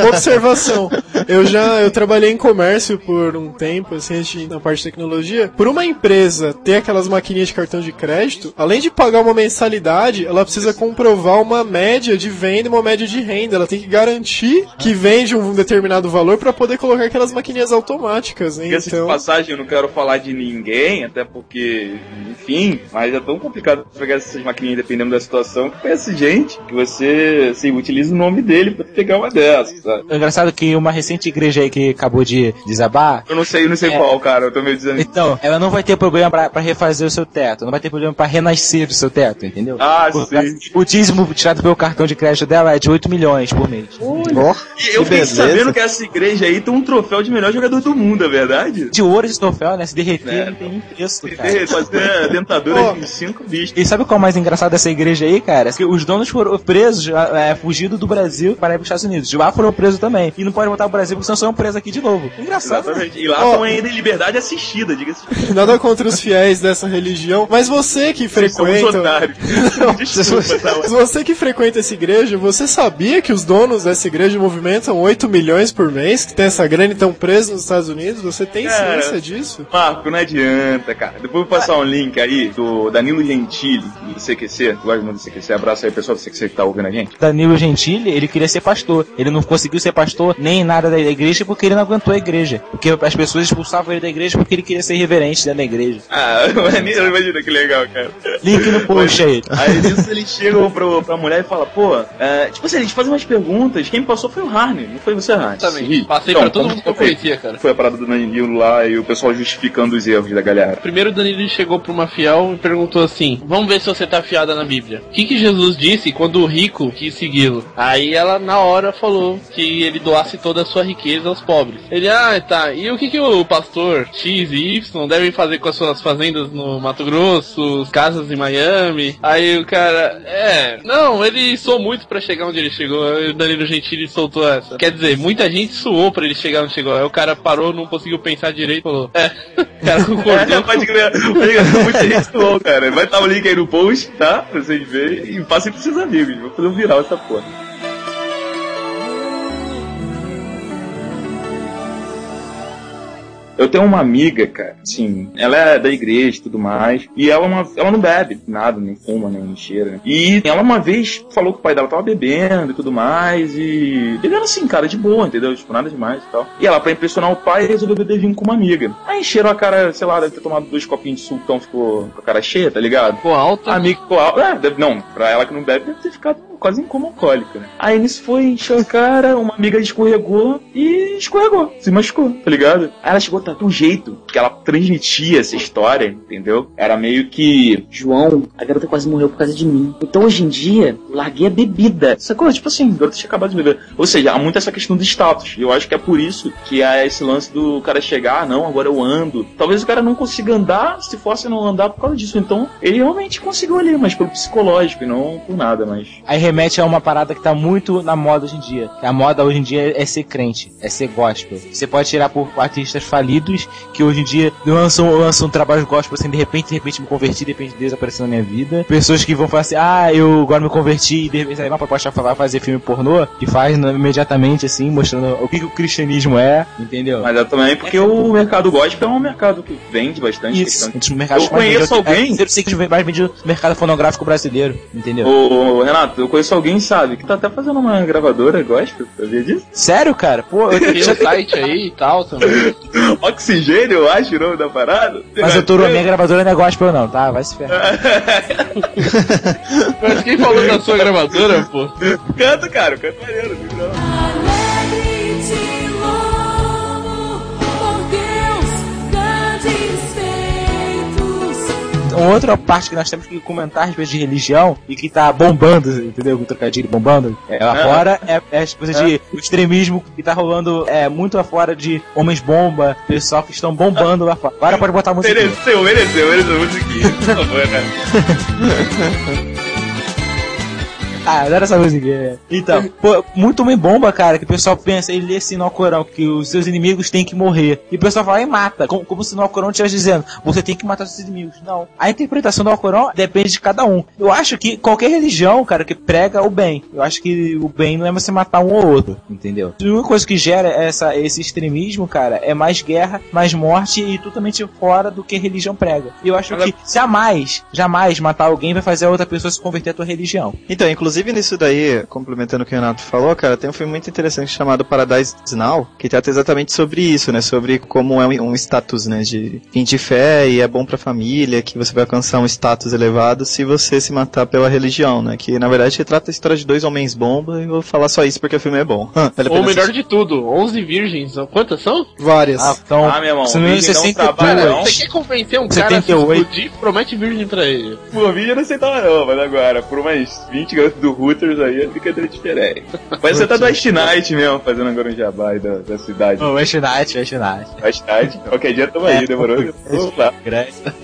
uma observação. Eu já eu trabalhei em comércio por um tempo, assim, de- na parte de tecnologia. Por uma empresa ter aquelas maquininhas de cartão de crédito, além de pagar uma mensalidade, ela precisa comprovar uma média de venda e uma média de renda. Ela tem que garantir que vende um determinado valor para poder colocar aquelas maquininhas automáticas. Hein? Diga-se de Então, passagem, eu não quero falar de ninguém, até porque, enfim, mas é tão complicado pegar essas maquininhas dependendo da situação que conhece gente que você, assim, utiliza o nome dele pra pegar uma dessas, sabe? É engraçado que uma recente igreja aí que acabou de desabar, Eu não sei, eu não sei É. qual, cara, eu tô meio dizendo. Então, ela não vai ter problema pra, pra refazer o seu teto, não vai ter problema pra renascer o seu teto, entendeu? Ah, Porque sim. O dízimo tirado pelo cartão de crédito dela é de 8 milhões por mês. Ó, E eu que fiquei beleza. sabendo que essa igreja aí tem um troféu de melhor jogador do mundo, é verdade? De ouro esse troféu, né? Se derreter, É. não tem nem preço, Tem cara. que fazer dentadura de cinco bichos. E sabe qual é o mais engraçado dessa igreja aí, cara? Que os donos foram presos, é, fugidos do Brasil para ir para os Estados Unidos. De lá foram presos também. E não podem voltar ao Brasil porque senão são presos aqui de novo. Engraçado. né? Exatamente. E lá Ó. estão ainda em liberdade assistida, diga-se. nada contra os fiéis dessa religião, mas você que Vocês frequenta. otários. Desculpa, tá? Mas Você que frequenta essa igreja, você sabia que os donos dessa igreja movimentam 8 milhões por mês, que tem essa grana e estão presos nos Estados Unidos? Você tem Cara. ciência disso? Marco, não adianta, cara. Depois eu vou passar um link aí do Danilo Gentili, do CQC. Gosto muito do CQC. Abraço aí, pessoal do CQC que tá ouvindo a gente. Danilo Gentili, ele queria ser pastor. Ele não conseguiu ser pastor nem nada da igreja porque ele não aguentou a igreja. Porque as pessoas expulsavam ele da igreja porque ele queria ser reverente dentro da igreja. Ah, maneiro, imagina que legal, cara. Link no post aí. Aí nisso eles chegam pro, pra mulher e falam, pô, é, tipo assim, eles fazem umas perguntas. Quem me passou foi o Harney, não foi você, Harney? Exatamente. Passei Então, pra todo mundo que eu conhecia, cara. Foi a parada do Danilo lá e o pessoal justificando os erros da galera. Primeiro Danilo chegou pra uma fiel e perguntou assim: Vamos ver se você tá fiada na Bíblia. O que, que Jesus disse quando o rico quis segui-lo? Aí ela na hora falou que ele doasse toda a sua riqueza aos pobres. Ele, ah, tá. E o que, que o pastor X e Y devem fazer com as suas fazendas no Mato Grosso, casas em Miami? Aí o cara, é, não, ele sou muito pra chegar onde ele chegou. Eu Danilo Gentili soltou essa. Quer dizer, muita gente suou pra ele chegar onde chegou. Aí o cara parou, não conseguiu pensar direito e falou: É, o cara concordou. É, pode crer, pode crer, muita gente doou, cara. Vai estar o link aí no post, tá? Pra vocês verem. E passem pros seus amigos. Vou fazer um viral essa porra. Eu tenho uma amiga, cara, assim, ela é da igreja e tudo mais, e ela, uma, ela não bebe nada, nem fuma, nem cheira. né? E ela uma vez falou que o pai dela tava bebendo e tudo mais, e bebendo assim, cara, de boa, entendeu? Tipo, nada demais e tal. E ela, pra impressionar o pai, resolveu beber vinho com uma amiga. Aí encheram a cara, sei lá, deve ter tomado dois copinhos de sultão, ficou com a cara cheia, tá ligado? Ficou alta. A amiga ficou alta. É, deve, não, pra ela que não bebe, deve ter ficado quase em coma alcoólica? Aí nisso foi, encheu a cara, uma amiga escorregou e escorregou, se machucou, tá ligado? Aí ela chegou a tá um jeito que ela transmitia essa história, entendeu? Era meio que. João, a garota quase morreu por causa de mim. Então hoje em dia, larguei a bebida. Sacou? Tipo assim, a garota tinha acabado de beber. Ou seja, há muito essa questão do status. E eu acho que é por isso que há esse lance do cara chegar, ah, não, agora eu ando. Talvez o cara não consiga andar se fosse não andar por causa disso. Então, ele realmente conseguiu ali, mas pelo psicológico e não por nada, mas. Aí remete a uma parada que tá muito na moda hoje em dia. A moda hoje em dia é ser crente, é ser gospel. Você pode tirar por artistas falidos que hoje em dia lançam, lançam trabalhos gospel assim, de repente, de repente me converti, de repente Deus apareceu na minha vida. Pessoas que vão falar assim, ah, eu agora me converti e de repente aí uma proposta vai fazer filme pornô, que faz né, imediatamente assim, mostrando o que, que o cristianismo é, entendeu? Mas é também porque o mercado gospel é um mercado que vende bastante. Isso, questão Eu conheço mais alguém- É, eu sei que mais no mercado fonográfico brasileiro, entendeu? Ô, ô, Renato, eu conheço alguém, sabe, que tá até fazendo uma gravadora gospel, sabia disso? Sério, cara? Pô, eu Tem um site aí e tal também. Oxigênio, eu acho o nome da parada. Mas eu tô a minha gravadora não é gospel não, tá? Vai se ferrar. Mas quem falou da sua gravadora, pô? Canta, cara, canta maneiro. não Outra parte que nós temos que comentar a respeito de religião e que tá bombando, entendeu? O trocadilho bombando. É, lá É. fora é, as coisas de extremismo que tá rolando é, muito lá fora de homens bomba, pessoal que estão bombando lá fora. Agora pode botar a música. Mereceu, mereceu, mereceu musiquinha. Por favor, né? Ah, adoro essa musiquinha. Então, pô, muito homem bomba, cara, que o pessoal pensa, ele lê assim no Alcorão, que os seus inimigos têm que morrer. E o pessoal fala e mata, como, como se no Alcorão estivesse dizendo, você tem que matar seus inimigos. Não. A interpretação do Alcorão depende de cada um. Eu acho que qualquer religião, cara, que prega o bem. Eu acho que o bem não é você matar um ou outro, entendeu? A única coisa que gera essa, esse extremismo, cara, é mais guerra, mais morte e totalmente fora do que a religião prega. E eu acho que jamais, jamais matar alguém vai fazer a outra pessoa se converter à tua religião. Então, inclusive nisso daí, complementando o que o Renato falou, cara, tem um filme muito interessante chamado Paradise Now, que trata exatamente sobre isso, né? Sobre como é um, status, né? De fim de fé e é bom pra família, que você vai alcançar um status elevado se você se matar pela religião, né? Que na verdade trata a história de dois homens bomba e vou falar só isso porque o filme é bom. Vale Ou melhor de tudo, 11 virgens. Quantas são? Várias. Ah, então, Ah, meu irmão, se não engano, virgem um 62. trabalhão. Você quer convencer um cara a se 78. explodir, promete virgem pra ele. Por mim eu não aceitava não, mas agora, por umas 20 garotas do Hooters aí, é brincadeira diferente. Mas você tá do West Night mesmo, fazendo agora um jabá aí da, da cidade. Oh, West Night, West Night. West Night, qualquer dia tamo aí, demorou? Vamos lá.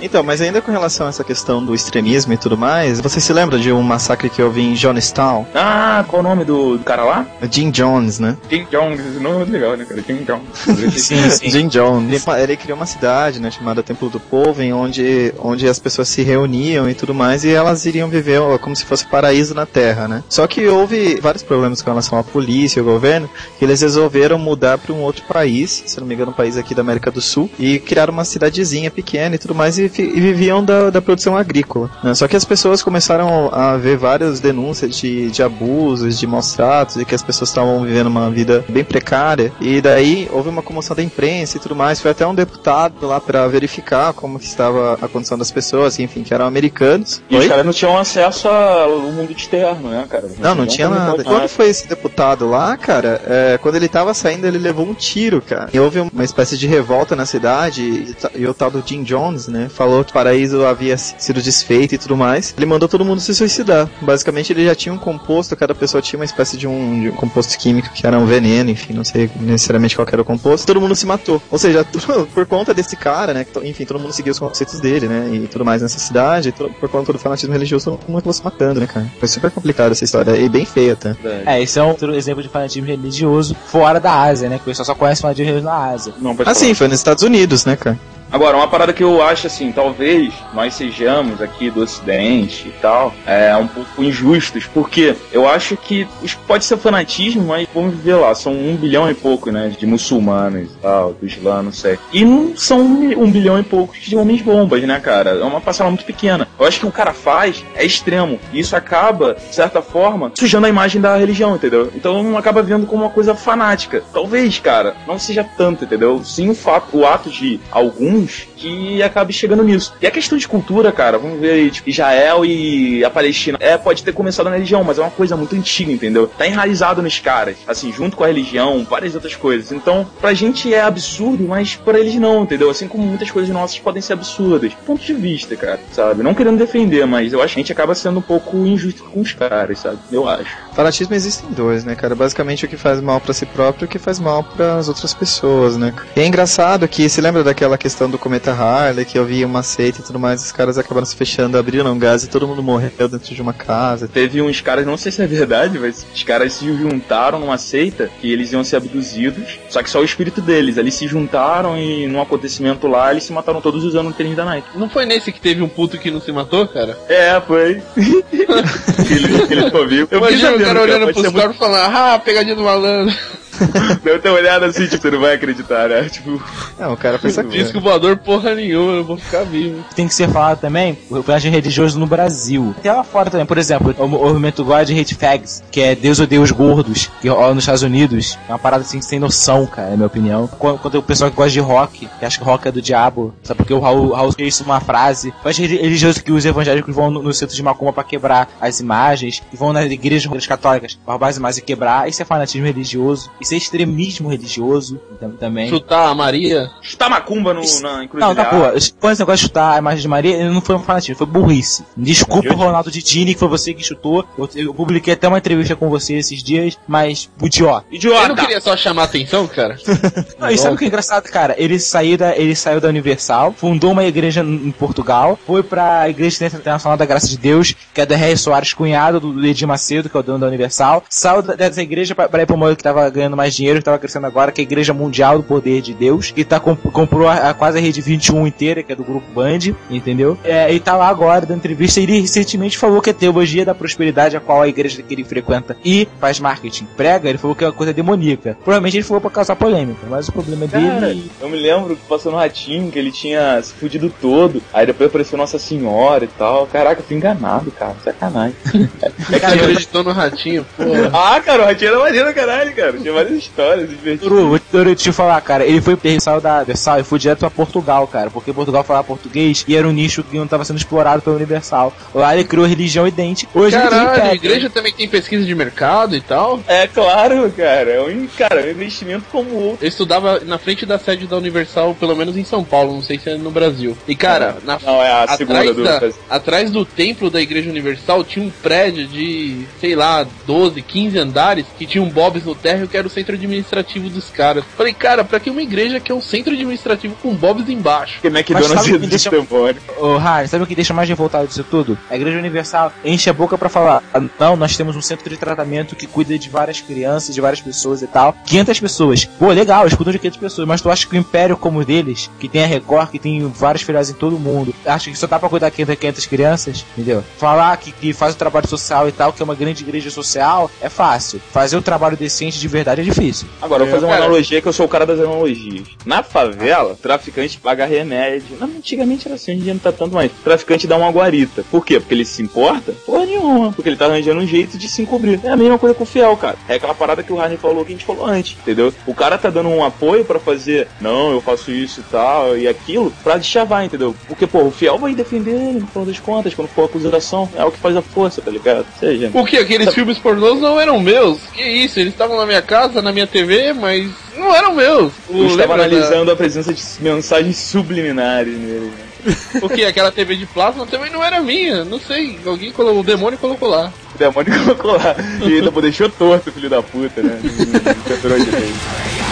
Então, mas ainda com relação a essa questão do extremismo e tudo mais, você se lembra de um massacre que eu vi em Jonestown? Ah, qual o nome do, do cara lá? Jim Jones, né? Jim Jones, esse nome é muito legal, né, cara? Jim Jones. Sim, sim. Jim Jones. Ele, ele criou uma cidade, né, chamada Templo do Povo, em onde, onde as pessoas se reuniam e tudo mais, e elas iriam viver como se fosse paraíso na Terra, né? Só que houve vários problemas com relação à polícia e ao governo, que eles resolveram mudar para um outro país, se não me engano, um país aqui da América do Sul, e criaram uma cidadezinha pequena e tudo mais, e, e viviam da, da produção agrícola. né? Só que as pessoas começaram a ver várias denúncias de, de abusos, de maus tratos, e que as pessoas estavam vivendo uma vida bem precária, e daí houve uma comoção da imprensa e tudo mais, foi até um deputado lá para verificar como que estava a condição das pessoas, que, enfim, que eram americanos. E os Oi? caras não tinham acesso ao mundo né, cara? Não, não tinha nada. Quando foi esse deputado lá, cara, é, quando ele tava saindo, ele levou um tiro, cara. E houve uma espécie de revolta na cidade, e, e o tal do Jim Jones, né, falou que o paraíso havia si- sido desfeito e tudo mais. Ele mandou todo mundo se suicidar. Basicamente, ele já tinha um composto, cada pessoa tinha uma espécie de um, de um composto químico que era um veneno, enfim, não sei necessariamente qual era o composto. Todo mundo se matou. Ou seja, tudo por conta desse cara, né, que enfim, todo mundo seguia os conceitos dele, né, e tudo mais nessa cidade, por conta do fanatismo religioso, todo mundo acabou se matando, né, cara. Foi super complicado. Complicada essa história, e bem feia até. É, esse é um outro exemplo de fanatismo religioso fora da Ásia, né? Que o pessoal só conhece fanatismo religioso na Ásia. Não, pode Ah, falar. sim, foi nos Estados Unidos, né, cara? Agora, uma parada que eu acho assim, talvez nós sejamos aqui do Ocidente e tal, é um pouco injustos, porque eu acho que pode ser fanatismo, mas vamos ver lá, são um bilhão e pouco, né, de muçulmanos e tal, do Islã, não sei. E não são um bilhão e poucos de homens bombas, né, cara? É uma parcela muito pequena. Eu acho que o cara faz é extremo, e isso acaba, de certa forma, sujando a imagem da religião, entendeu? Então acaba vendo como uma coisa fanática. Talvez, cara, não seja tanto, entendeu? Sim, o fato, o ato de alguns que acabe chegando nisso. E a questão de cultura, cara, vamos ver aí, tipo, Israel e a Palestina. É, pode ter começado na religião, mas é uma coisa muito antiga, entendeu? Tá enraizado nos caras, assim, junto com a religião, várias outras coisas. Então, pra gente é absurdo, mas pra eles não, entendeu? Assim como muitas coisas nossas podem ser absurdas. Ponto de vista, cara, sabe? Não querendo defender, mas eu acho que a gente acaba sendo um pouco injusto com os caras, sabe? Eu acho. Fanatismo existem dois, né, cara? Basicamente o que faz mal pra si próprio e o que faz mal para as outras pessoas, né? E é engraçado que, se lembra daquela questão do cometa Harley, que eu vi uma seita e tudo mais, os caras acabaram se fechando, abriram um gás e todo mundo morreu dentro de uma casa. Teve uns caras, não sei se é verdade, mas os caras se juntaram numa seita que eles iam ser abduzidos, só que só o espírito deles. Eles se juntaram e num acontecimento lá eles se mataram todos usando o tênis da Nike. Não foi nesse que teve um puto que não se matou, cara? É, foi. ele, ele ficou vivo. Eu Imagina o cara olhando pros caras e falando, ah, pegadinha do malandro. Deu uma olhada assim, tipo, você não vai acreditar, né? Tipo, Não, o cara foi Diz que o voador porra nenhuma, eu vou ficar vivo. Tem que ser falado também o fanatismo religioso no Brasil. Tem lá fora também, por exemplo, o movimento God Hate Fags, que é Deus odeia os gordos, que rola nos Estados Unidos. É uma parada assim sem noção, cara, na minha opinião. Quando, quando o pessoal que gosta de rock, que acha que rock é do diabo, sabe porque o Raul, Raul fez uma frase. Faz religioso que os evangélicos vão no, no centro de Macumba pra quebrar as imagens, e vão nas igrejas católicas pra roubar as imagens e quebrar. Isso é fanatismo religioso. Isso é extremismo religioso então, também. Chutar a Maria. chutar macumba no, Isso- na Não, encruzilhada. tá boa. Quando esse negócio de chutar a imagem de Maria, ele não foi um fanatismo, foi burrice. Desculpa. Ronaldo Didini, que foi você que chutou. Eu, eu publiquei até uma entrevista com você esses dias, mas idiota. Eu Idiota! não queria só chamar atenção, cara. Não, e sabe o que é engraçado, cara? Ele saiu da, ele saiu da Universal, fundou uma igreja em Portugal, foi pra Igreja Internacional da Graça de Deus, que é do R.R. Soares, cunhado do Edir Macedo, que é o dono da Universal. Saiu da- dessa igreja pra, pra ir uma que tava ganhando mais dinheiro, que tava crescendo agora, que é a Igreja Mundial do Poder de Deus, que tá, comp- comprou a, a quase a rede 21 inteira, que é do grupo Band, entendeu? É, e tá lá agora dando entrevista, e ele recentemente falou que a teologia da prosperidade, a qual a igreja que ele frequenta e faz marketing prega, ele falou que é uma coisa demoníaca. Provavelmente ele falou pra causar polêmica, mas o problema é Cara, dele. eu me lembro que passou no ratinho que ele tinha se fudido todo. Aí depois apareceu Nossa Senhora e tal. Caraca, eu fui enganado, cara. Sacanagem. O cara acreditou no ratinho, porra. ah, cara, o ratinho era maneiro, caralho, cara. Tinha várias histórias divertidas. Turu, vou eu falar, cara. Ele foi saiu da Universal e foi direto pra Portugal, cara. Porque Portugal falava português e era um nicho que não tava sendo explorado pela Universal. Lá ele criou religião idêntica. Hoje Caralho, tem a igreja também tem pesquisa de mercado e tal. É claro, cara. É um, cara, é um investimento como outro. Eu estudava na frente da sede da Universal, pelo menos em São Paulo, não sei se é no Brasil. E cara, na Não, é a segunda atrás, do. da, atrás do templo da Igreja Universal tinha um prédio de, sei lá, 12, 15 andares que tinha um Bob's no térreo que era o centro administrativo dos caras. Falei, cara, pra que uma igreja que é um centro administrativo com Bob's embaixo? Porque Mas McDonald's sabe o que é deixa- demônio. Ô, Harry, sabe o que deixa mais revoltado disso tudo? A Igreja Universal enche a boca pra falar: "Ah, não, nós temos um centro de tratamento que cuida de várias crianças, de várias pessoas e tal. 500 pessoas. Pô, legal, eles cuidam de 500 pessoas, mas tu acha que o império como o deles, que tem a Record, que tem várias filiais em todo mundo, acha que só dá pra cuidar de 500, 500 crianças? Entendeu? Falar que, que faz o trabalho social e tal, que é uma grande igreja social, é fácil. Fazer o trabalho decente de verdade é difícil. Agora, eu vou fazer uma Cara. analogia que eu sou o cara das analogias. Na favela, traficante paga remédio. Não, antigamente era assim, hoje em dia não tá tanto mais. Traficante dá uma guarita. Por quê? Porque ele se importa? Porra nenhuma. Porque ele tá arranjando um jeito de se encobrir. É a mesma coisa com o fiel, cara. É aquela parada que o Harney falou que a gente falou antes, entendeu? O cara tá dando um apoio pra fazer, não, eu faço isso e tal, e aquilo, pra deschavar, entendeu? Porque, pô, o fiel vai defender ele, no final das contas, quando for acusação. É o que faz a força, tá ligado? Ou seja, O que? Aqueles filmes pornôs não eram meus? Que isso? Eles estavam na minha casa, na minha TV, mas não eram meus. eu estava lembra da- analisando a presença de mensagens subliminares nele. né? O que? Aquela TV de plasma também não era minha. Não sei. Alguém colocou, o demônio colocou lá. O demônio colocou lá. E ainda deixou torto, filho da puta, né? Não.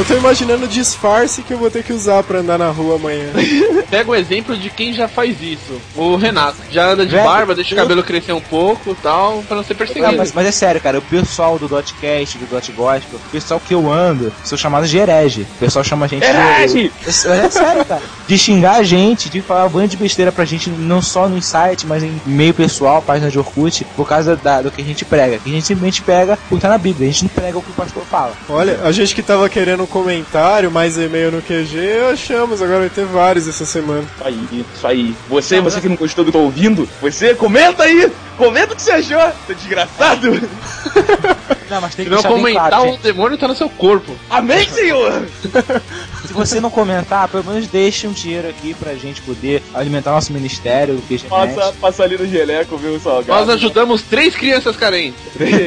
Eu tô imaginando o disfarce que eu vou ter que usar pra andar na rua amanhã. Pega o exemplo de quem já faz isso. O Renato. Já anda de Velho, barba, deixa o cabelo crescer um pouco tal, pra não ser Ah, perseguido. mas, mas é sério, cara, o pessoal do Dotcast, do Dot Gospel, o pessoal que eu ando, são chamados de herege. O pessoal chama a gente Herege! de. É sério, cara. De xingar a gente, de falar um bando de besteira pra gente, não só no site, mas em meio pessoal, página de Orkut, por causa da- do que a gente prega. Que a gente simplesmente pega o que tá na Bíblia, a gente não prega o que o pastor fala. Olha, a gente que tava querendo um comentário, mais e-mail no QG, achamos, agora vai ter vários essa semana. Isso aí, isso aí. Você, você que não gostou do que tá ouvindo, você comenta aí! Comenta o que você achou, seu desgraçado! Não, mas tem Se que não deixar bem comentar, claro, o gente. demônio tá no seu corpo. Amém, senhor! Se você não comentar, pelo menos deixe um dinheiro aqui pra gente poder alimentar nosso ministério, Passa, passa ali no geleco, viu, salgado? Nós ajudamos três crianças carentes.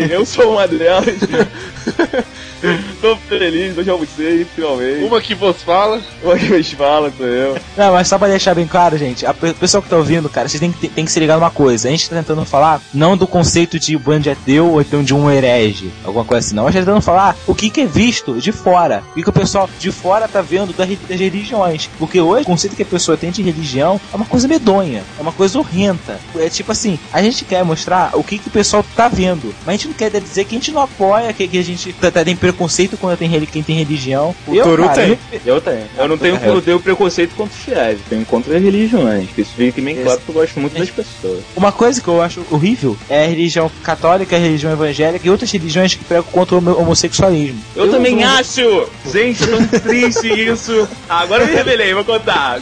Eu sou uma delas. Tô feliz, hoje almocei, finalmente. Uma que vos fala. Uma que me fala, sou eu. Não, mas só pra deixar bem claro, gente, a pe- o pessoal que tá ouvindo, cara, vocês têm que, tem que se ligar numa coisa. A gente tá tentando falar não do conceito de band ateu ou então de um herege, alguma coisa assim, não. A gente tá tentando falar o que, que é visto de fora. O que, que o pessoal de fora tá vendo da re- das religiões. Porque hoje, o conceito que a pessoa tem de religião é uma coisa medonha, é uma coisa horrenda. É tipo assim, a gente quer mostrar o que, que o pessoal tá vendo, mas a gente não quer dizer que a gente não apoia, que, que a gente tá, tá- tem preconceito quando tem, reli- quem tem religião. O Toru cara, tem. Eu tenho. Eu não tenho, eu tenho preconceito contra os fiéis, eu tenho contra as religiões. Que isso fica bem claro que eu gosto muito das pessoas. Uma coisa que eu acho horrível é a religião católica, a religião evangélica e outras religiões que pregam contra o homo- homossexualismo. Eu, também não- acho! Gente, tão triste isso! Agora eu me revelei, vou contar.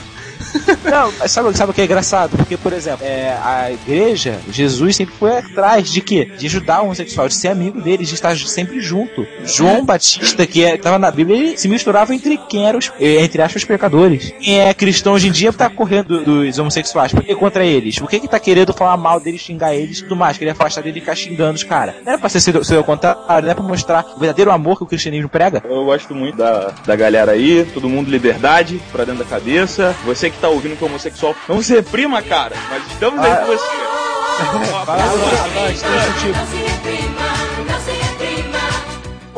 Não, mas sabe, sabe o que é engraçado? Porque, por exemplo, é, a igreja, Jesus sempre foi atrás de quê? De ajudar o homossexual, de ser amigo deles, de estar sempre junto. João Batista, que é, tava na Bíblia, ele se misturava entre quem eram os, eh, entre aspas, pecadores. Quem é cristão hoje em dia tá correndo do- dos homossexuais. Por que contra eles? Por que que tá querendo falar mal deles, xingar eles e tudo mais? Querer afastar deles e ficar xingando os caras. Não era pra ser ser o contrário, não era pra mostrar o verdadeiro amor que o cristianismo prega? Eu gosto muito da, da galera aí, todo mundo liberdade pra dentro da cabeça. Você que tá ouvindo que é homossexual, não se reprima, cara, mas estamos aí com você.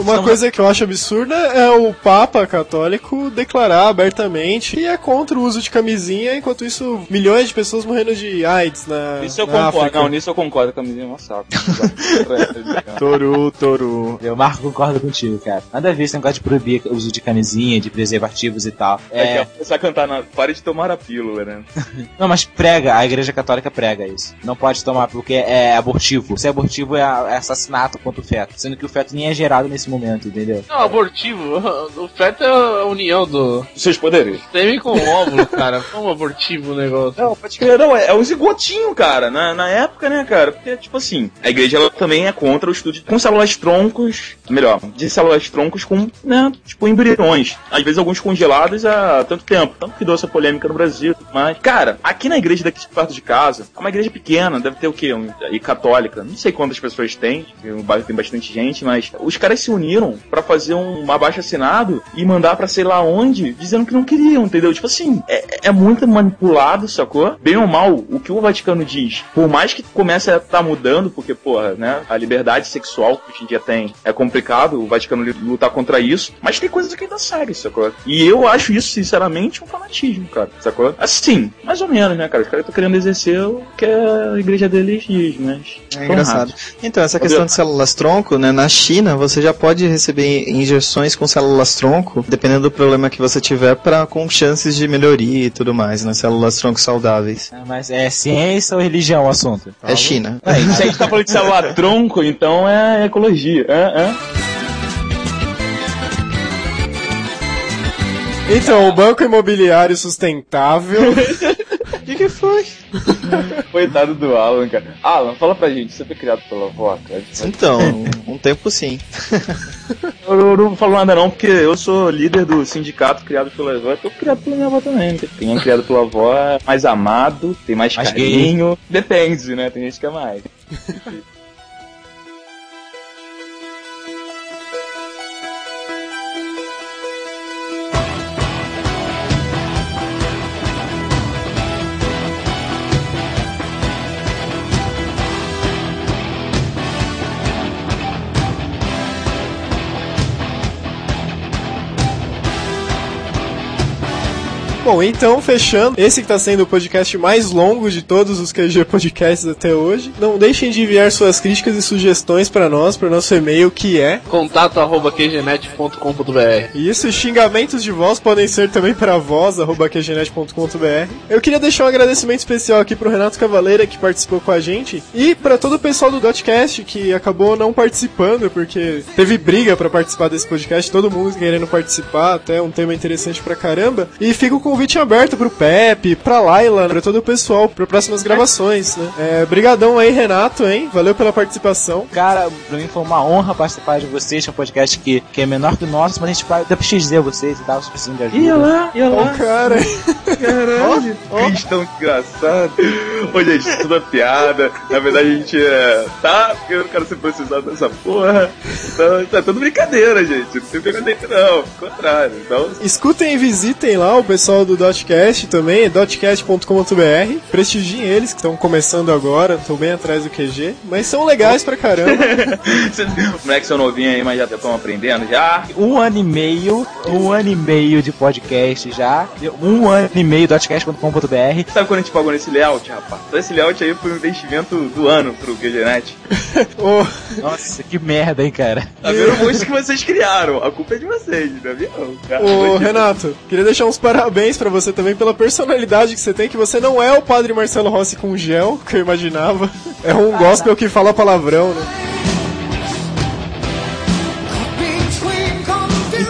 Uma coisa que eu acho absurda é o Papa católico declarar abertamente que é contra o uso de camisinha, enquanto isso, milhões de pessoas morrendo de AIDS na, Isso eu na concordo. África. Não, nisso eu concordo, a camisinha é um saco. Toru, Toru. Eu, Marco, concordo contigo, cara. Nada a ver esse negócio de proibir o uso de camisinha, de preservativos e tal. É, que É, começar a cantar na. Pare de tomar a pílula, né? não, mas prega, a igreja católica prega isso. Não pode tomar porque é abortivo. Se é abortivo, é, é assassinato contra o feto. Sendo que o feto nem é gerado nesse momento, entendeu? Não, abortivo. O feto é a união do Seus poderes. sêmen com o óvulo, cara. Como abortivo o negócio. Não, pode crer, não, é, é um zigotinho, cara, na, na época, né, cara? Porque, tipo assim, a igreja ela também é contra o estudo de- com células troncos, melhor, de células troncos com, né, tipo, embriões. Às vezes alguns congelados há tanto tempo. Tanto que deu essa polêmica no Brasil e tudo mais. Cara, aqui na igreja daqui perto de casa, é uma igreja pequena, deve ter o quê? Um, e católica. Não sei quantas pessoas tem, o bairro tem bastante gente, mas os caras se uniram pra fazer um abaixo assinado e mandar pra sei lá onde, dizendo que não queriam, entendeu? Tipo assim, é, é muito manipulado, sacou? Bem ou mal, o que o Vaticano diz, por mais que comece a estar mudando, porque, porra, né, a liberdade sexual que hoje em dia tem é complicado o Vaticano lutar contra isso, mas tem coisas que ainda seguem, sacou? E eu acho isso, sinceramente, um fanatismo, cara, sacou? Assim, mais ou menos, né, cara? Os caras estão querendo exercer o que a igreja deles diz, mas. É engraçado. Então, essa questão de células tronco, né? Na China, você já pode receber injeções com células tronco, dependendo do problema que você tiver, pra, com chances de melhoria e tudo mais, né? Células tronco saudáveis. É, mas é ciência ou religião o assunto? É China. Se a gente tá falando de celular tronco, então é ecologia. É, é. Então, o Banco Imobiliário Sustentável. O que, que foi? Coitado do Alan, cara. Alan, fala pra gente, você foi criado pela avó, cara? Então, um tempo sim. Eu, eu não falo nada não, porque eu sou líder do sindicato criado pela avó. Eu tô criado pela minha avó também. né? Quem é criado pela avó é mais amado, tem mais, Mais carinho. Depende, né? Tem gente que é mais. Bom, então, fechando, esse que tá sendo o podcast mais longo de todos os QG Podcasts até hoje. Não deixem de enviar suas críticas e sugestões para nós, para nosso e-mail que é Contato arroba qgenet.com.br E isso, xingamentos de voz podem ser também para voz, arroba qgenet.com.br. Eu queria deixar um agradecimento especial aqui pro Renato Cavaleira, que participou com a gente, e para todo o pessoal do Dotcast, que acabou não participando, porque teve briga para participar desse podcast, todo mundo querendo participar, até um tema interessante pra caramba. E fica o convite aberto pro Pepe, pra Laila, pra todo o pessoal, para próximas gravações, né? É, brigadão aí, Renato, hein? Valeu pela participação. Cara, pra mim foi uma honra participar de vocês, é um podcast que, que é menor que o nosso, mas a gente vai prestigiar vocês e tal, se precisam de ajuda. Ia lá, ia lá. o cara. Caralho. Cristão desgraçado. Ô, gente, isso tudo é piada. Na verdade, a gente é. Tá, porque eu não quero ser processado nessa porra. Então, tá tudo brincadeira, gente. Não tem preconceito, não. Ao contrário. Então, Escutem e visitem lá o pessoal do Dotcast também, dotcast.com.br. Prestigiem eles que estão começando agora, estão bem atrás do QG, mas são legais pra caramba. os moleques são novinhos aí, mas já estão aprendendo já. Um ano e meio, um ano e meio de podcast já, um ano e meio do podcast.com.br. Sabe quando a gente pagou nesse layout, rapaz? Então, esse layout aí foi um investimento do ano pro QGNet. Ô, Nossa, que merda, hein, cara. Tá vendo o monstro que vocês criaram? A culpa é de vocês, não é minha, não. Cara, Ô. Renato, queria deixar uns parabéns pra você também pela personalidade que você tem, que você não é o padre Marcelo Rossi com gel, que eu imaginava. É um gospel que fala palavrão, né?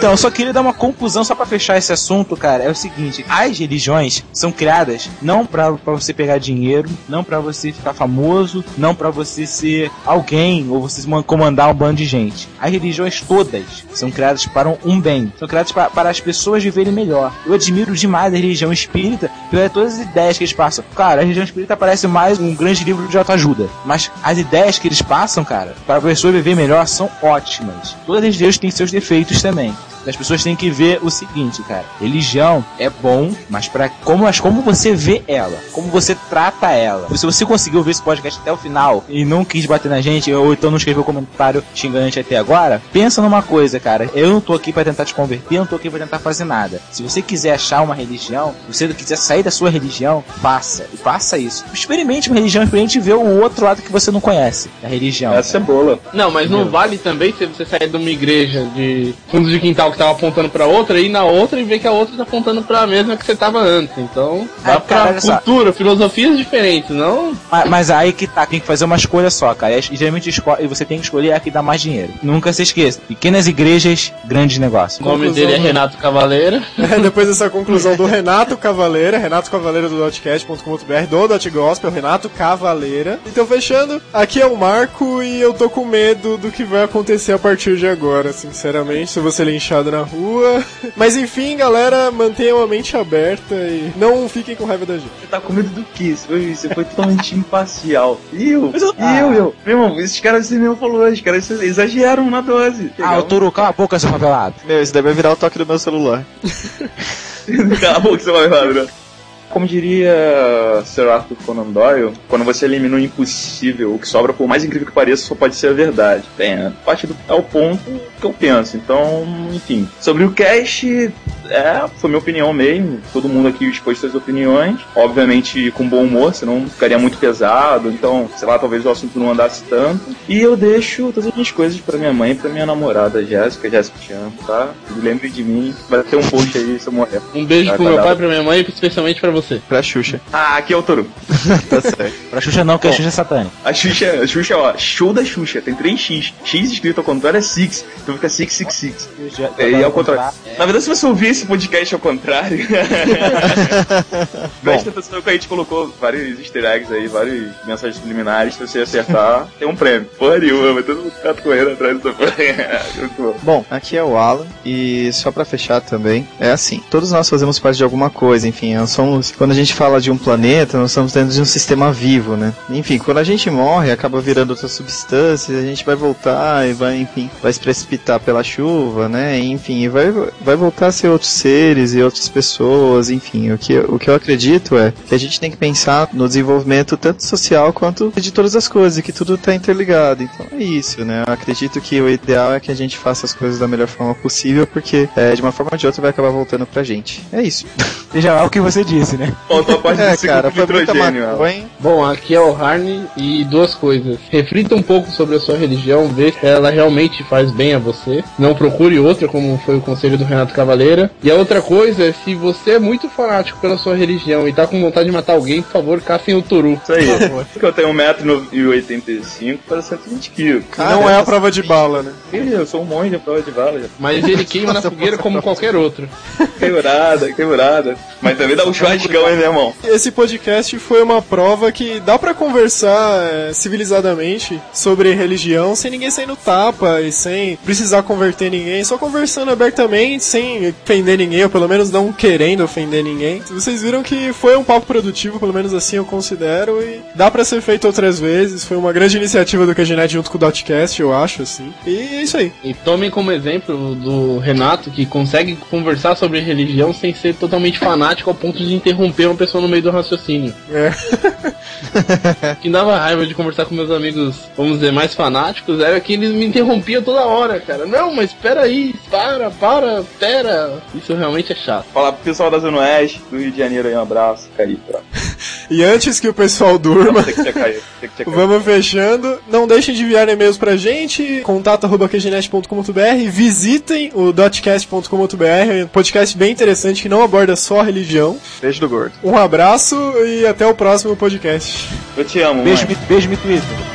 Então, eu só queria dar uma conclusão só pra fechar esse assunto, cara. É o seguinte: as religiões são criadas não pra você pegar dinheiro, não pra você ficar famoso, não pra você ser alguém ou você man- comandar um bando de gente. As religiões todas são criadas para um, um bem, são criadas pra- para as pessoas viverem melhor. Eu admiro demais a religião espírita pelas todas as ideias que eles passam. Cara, a religião espírita parece mais um grande livro de autoajuda, mas as ideias que eles passam, cara, para a pessoa viver melhor são ótimas. Todas as religiões têm seus defeitos também. As pessoas têm que ver o seguinte, cara. Religião é bom, mas para como, mas como você vê ela, como você trata ela. Se você conseguiu ver esse podcast até o final e não quis bater na gente, ou então não escreveu comentário xingante até agora, pensa numa coisa, cara. Eu não tô aqui pra tentar te converter, eu não tô aqui pra tentar fazer nada. Se você quiser achar uma religião, se você quiser sair da sua religião, faça. E faça isso. Experimente uma religião, experimente ver o outro lado que você não conhece da religião. É bola. Não, mas não vale também se você sair de uma igreja de fundo de quintal que tava apontando pra outra, ir na outra e ver que a outra tá apontando pra mesma que você tava antes. Então, dá cara, pra só. cultura, filosofias diferentes, não? Mas, mas aí que tá, tem que fazer uma escolha só, cara. E geralmente esco- e você tem que escolher a que dá mais dinheiro. Nunca se esqueça. Pequenas igrejas, grandes negócios. O nome Conclusão dele é do- Renato Cavaleira. É, depois dessa conclusão do Renato Cavaleira, Renato Cavaleira do Dotcast.com.br, do Dot Gospel, Renato Cavaleira. Então, fechando, aqui é o Marco e eu tô com medo do que vai acontecer a partir de agora, sinceramente, se eu vou na rua. Mas enfim, galera, mantenham a mente aberta e não fiquem com raiva da gente. Você tá com medo do quê? Você foi, você foi totalmente imparcial. E eu? Eu- E eu, eu? Meu irmão, esses caras, você mesmo falou, os caras exageraram na dose. Ah, o Toro, cala a boca, seu favelado. Meu, isso daí vai virar o toque do meu celular. Cala a boca, errar, né? Como diria Sir Arthur Conan Doyle, quando você elimina o impossível, o que sobra, por mais incrível que pareça, só pode ser a verdade. Bem, a parte do é o ponto que eu penso. Então, enfim. Sobre o cast, é, foi minha opinião mesmo. Todo mundo aqui expôs suas opiniões. Obviamente com bom humor, senão ficaria muito pesado. Então, sei lá, talvez o assunto não andasse tanto. E eu deixo todas as minhas coisas pra minha mãe e pra minha namorada, Jéssica. Jéssica, te amo, tá? Lembre de mim. Vai ter um post aí se eu morrer. Um beijo Vai pro meu pai, pra minha mãe e especialmente pra você. Pra Xuxa. Ah, aqui é o Toru. Tá certo. Pra Xuxa não, que a. Xuxa é satânica. A Xuxa, a Xuxa, ó, show da Xuxa, tem 3x. X escrito ao contrário é 6, então fica 666. É, e ao contrário. Na verdade, se você ouvir esse podcast ao contrário, presta atenção que a gente colocou vários easter eggs aí, várias mensagens subliminares, se você acertar, tem um prêmio. Porra nenhuma, vai todo mundo ficar correndo atrás dessa porra. Muito bom. Bom, aqui é o Alan e só pra fechar também, é assim, todos nós fazemos parte de alguma coisa, enfim, nós somos, quando a gente fala de um planeta, nós estamos dentro de um sistema vivo, né? Enfim, quando a gente morre, acaba virando outras substâncias, a gente vai voltar e vai, enfim, vai se precipitar pela chuva, né? Enfim, e vai, vai voltar a ser outros seres e outras pessoas, enfim, o que, o que eu acredito é que a gente tem que pensar no desenvolvimento tanto social quanto de todas as coisas, e que tudo tá interligado, então é isso, né? Eu acredito que o ideal é que a gente faça as coisas da melhor forma possível, porque é, de uma forma ou de outra vai acabar voltando pra gente. É isso. Seja lá o que você disse, né? Faltou a parte É, do cara, foi nitrogênio. maconha. Bom, aqui é o Harney e duas coisas. Reflita um pouco sobre a sua religião, vê se ela realmente faz bem a você. Não procure outra, como foi o conselho do Renato Cavaleira. E a outra coisa é, se você é muito fanático pela sua religião e tá com vontade de matar alguém, por favor, caçem o Toru. Isso aí. Porque eu tenho 1,85m para 120 kg. não é a prova de bala, né? Eu sou um monge de prova de bala. já. Mas ele queima na fogueira como qualquer outro. Queimurada, queimurada. Mas também dá um hein, meu irmão? Esse podcast foi uma prova que dá pra conversar é, civilizadamente sobre religião sem ninguém sair no tapa e sem precisar converter ninguém, só conversando abertamente, sem ofender ninguém, ou pelo menos não querendo ofender ninguém. Vocês viram que foi um papo produtivo, pelo menos assim eu considero, e dá pra ser feito outras vezes. Foi uma grande iniciativa do QGNet junto com o Dotcast, eu acho, assim. E é isso aí. E tomem como exemplo do Renato, que consegue conversar sobre religião sem ser totalmente fanático ao ponto de interromper uma pessoa no meio do raciocínio. É. O que dava raiva de conversar com meus amigos, vamos dizer, mais fanáticos, era que eles me interrompiam toda hora, cara. Não, mas espera aí, para, para, pera. Isso realmente é chato. Falar pro pessoal da Zona Oeste, do Rio de Janeiro aí, um abraço. Caí, pra... E antes que o pessoal durma. Tem que caído. Que. Vamos fechando. Não deixem de enviar e-mails pra gente. contato.qgnet.com.br Visitem o dotcast.com.br um podcast bem interessante que não aborda só a religião. Beijo do gordo. Um abraço e até o próximo podcast. Eu te amo, Beijo, mãe. me- beijo me Twitter.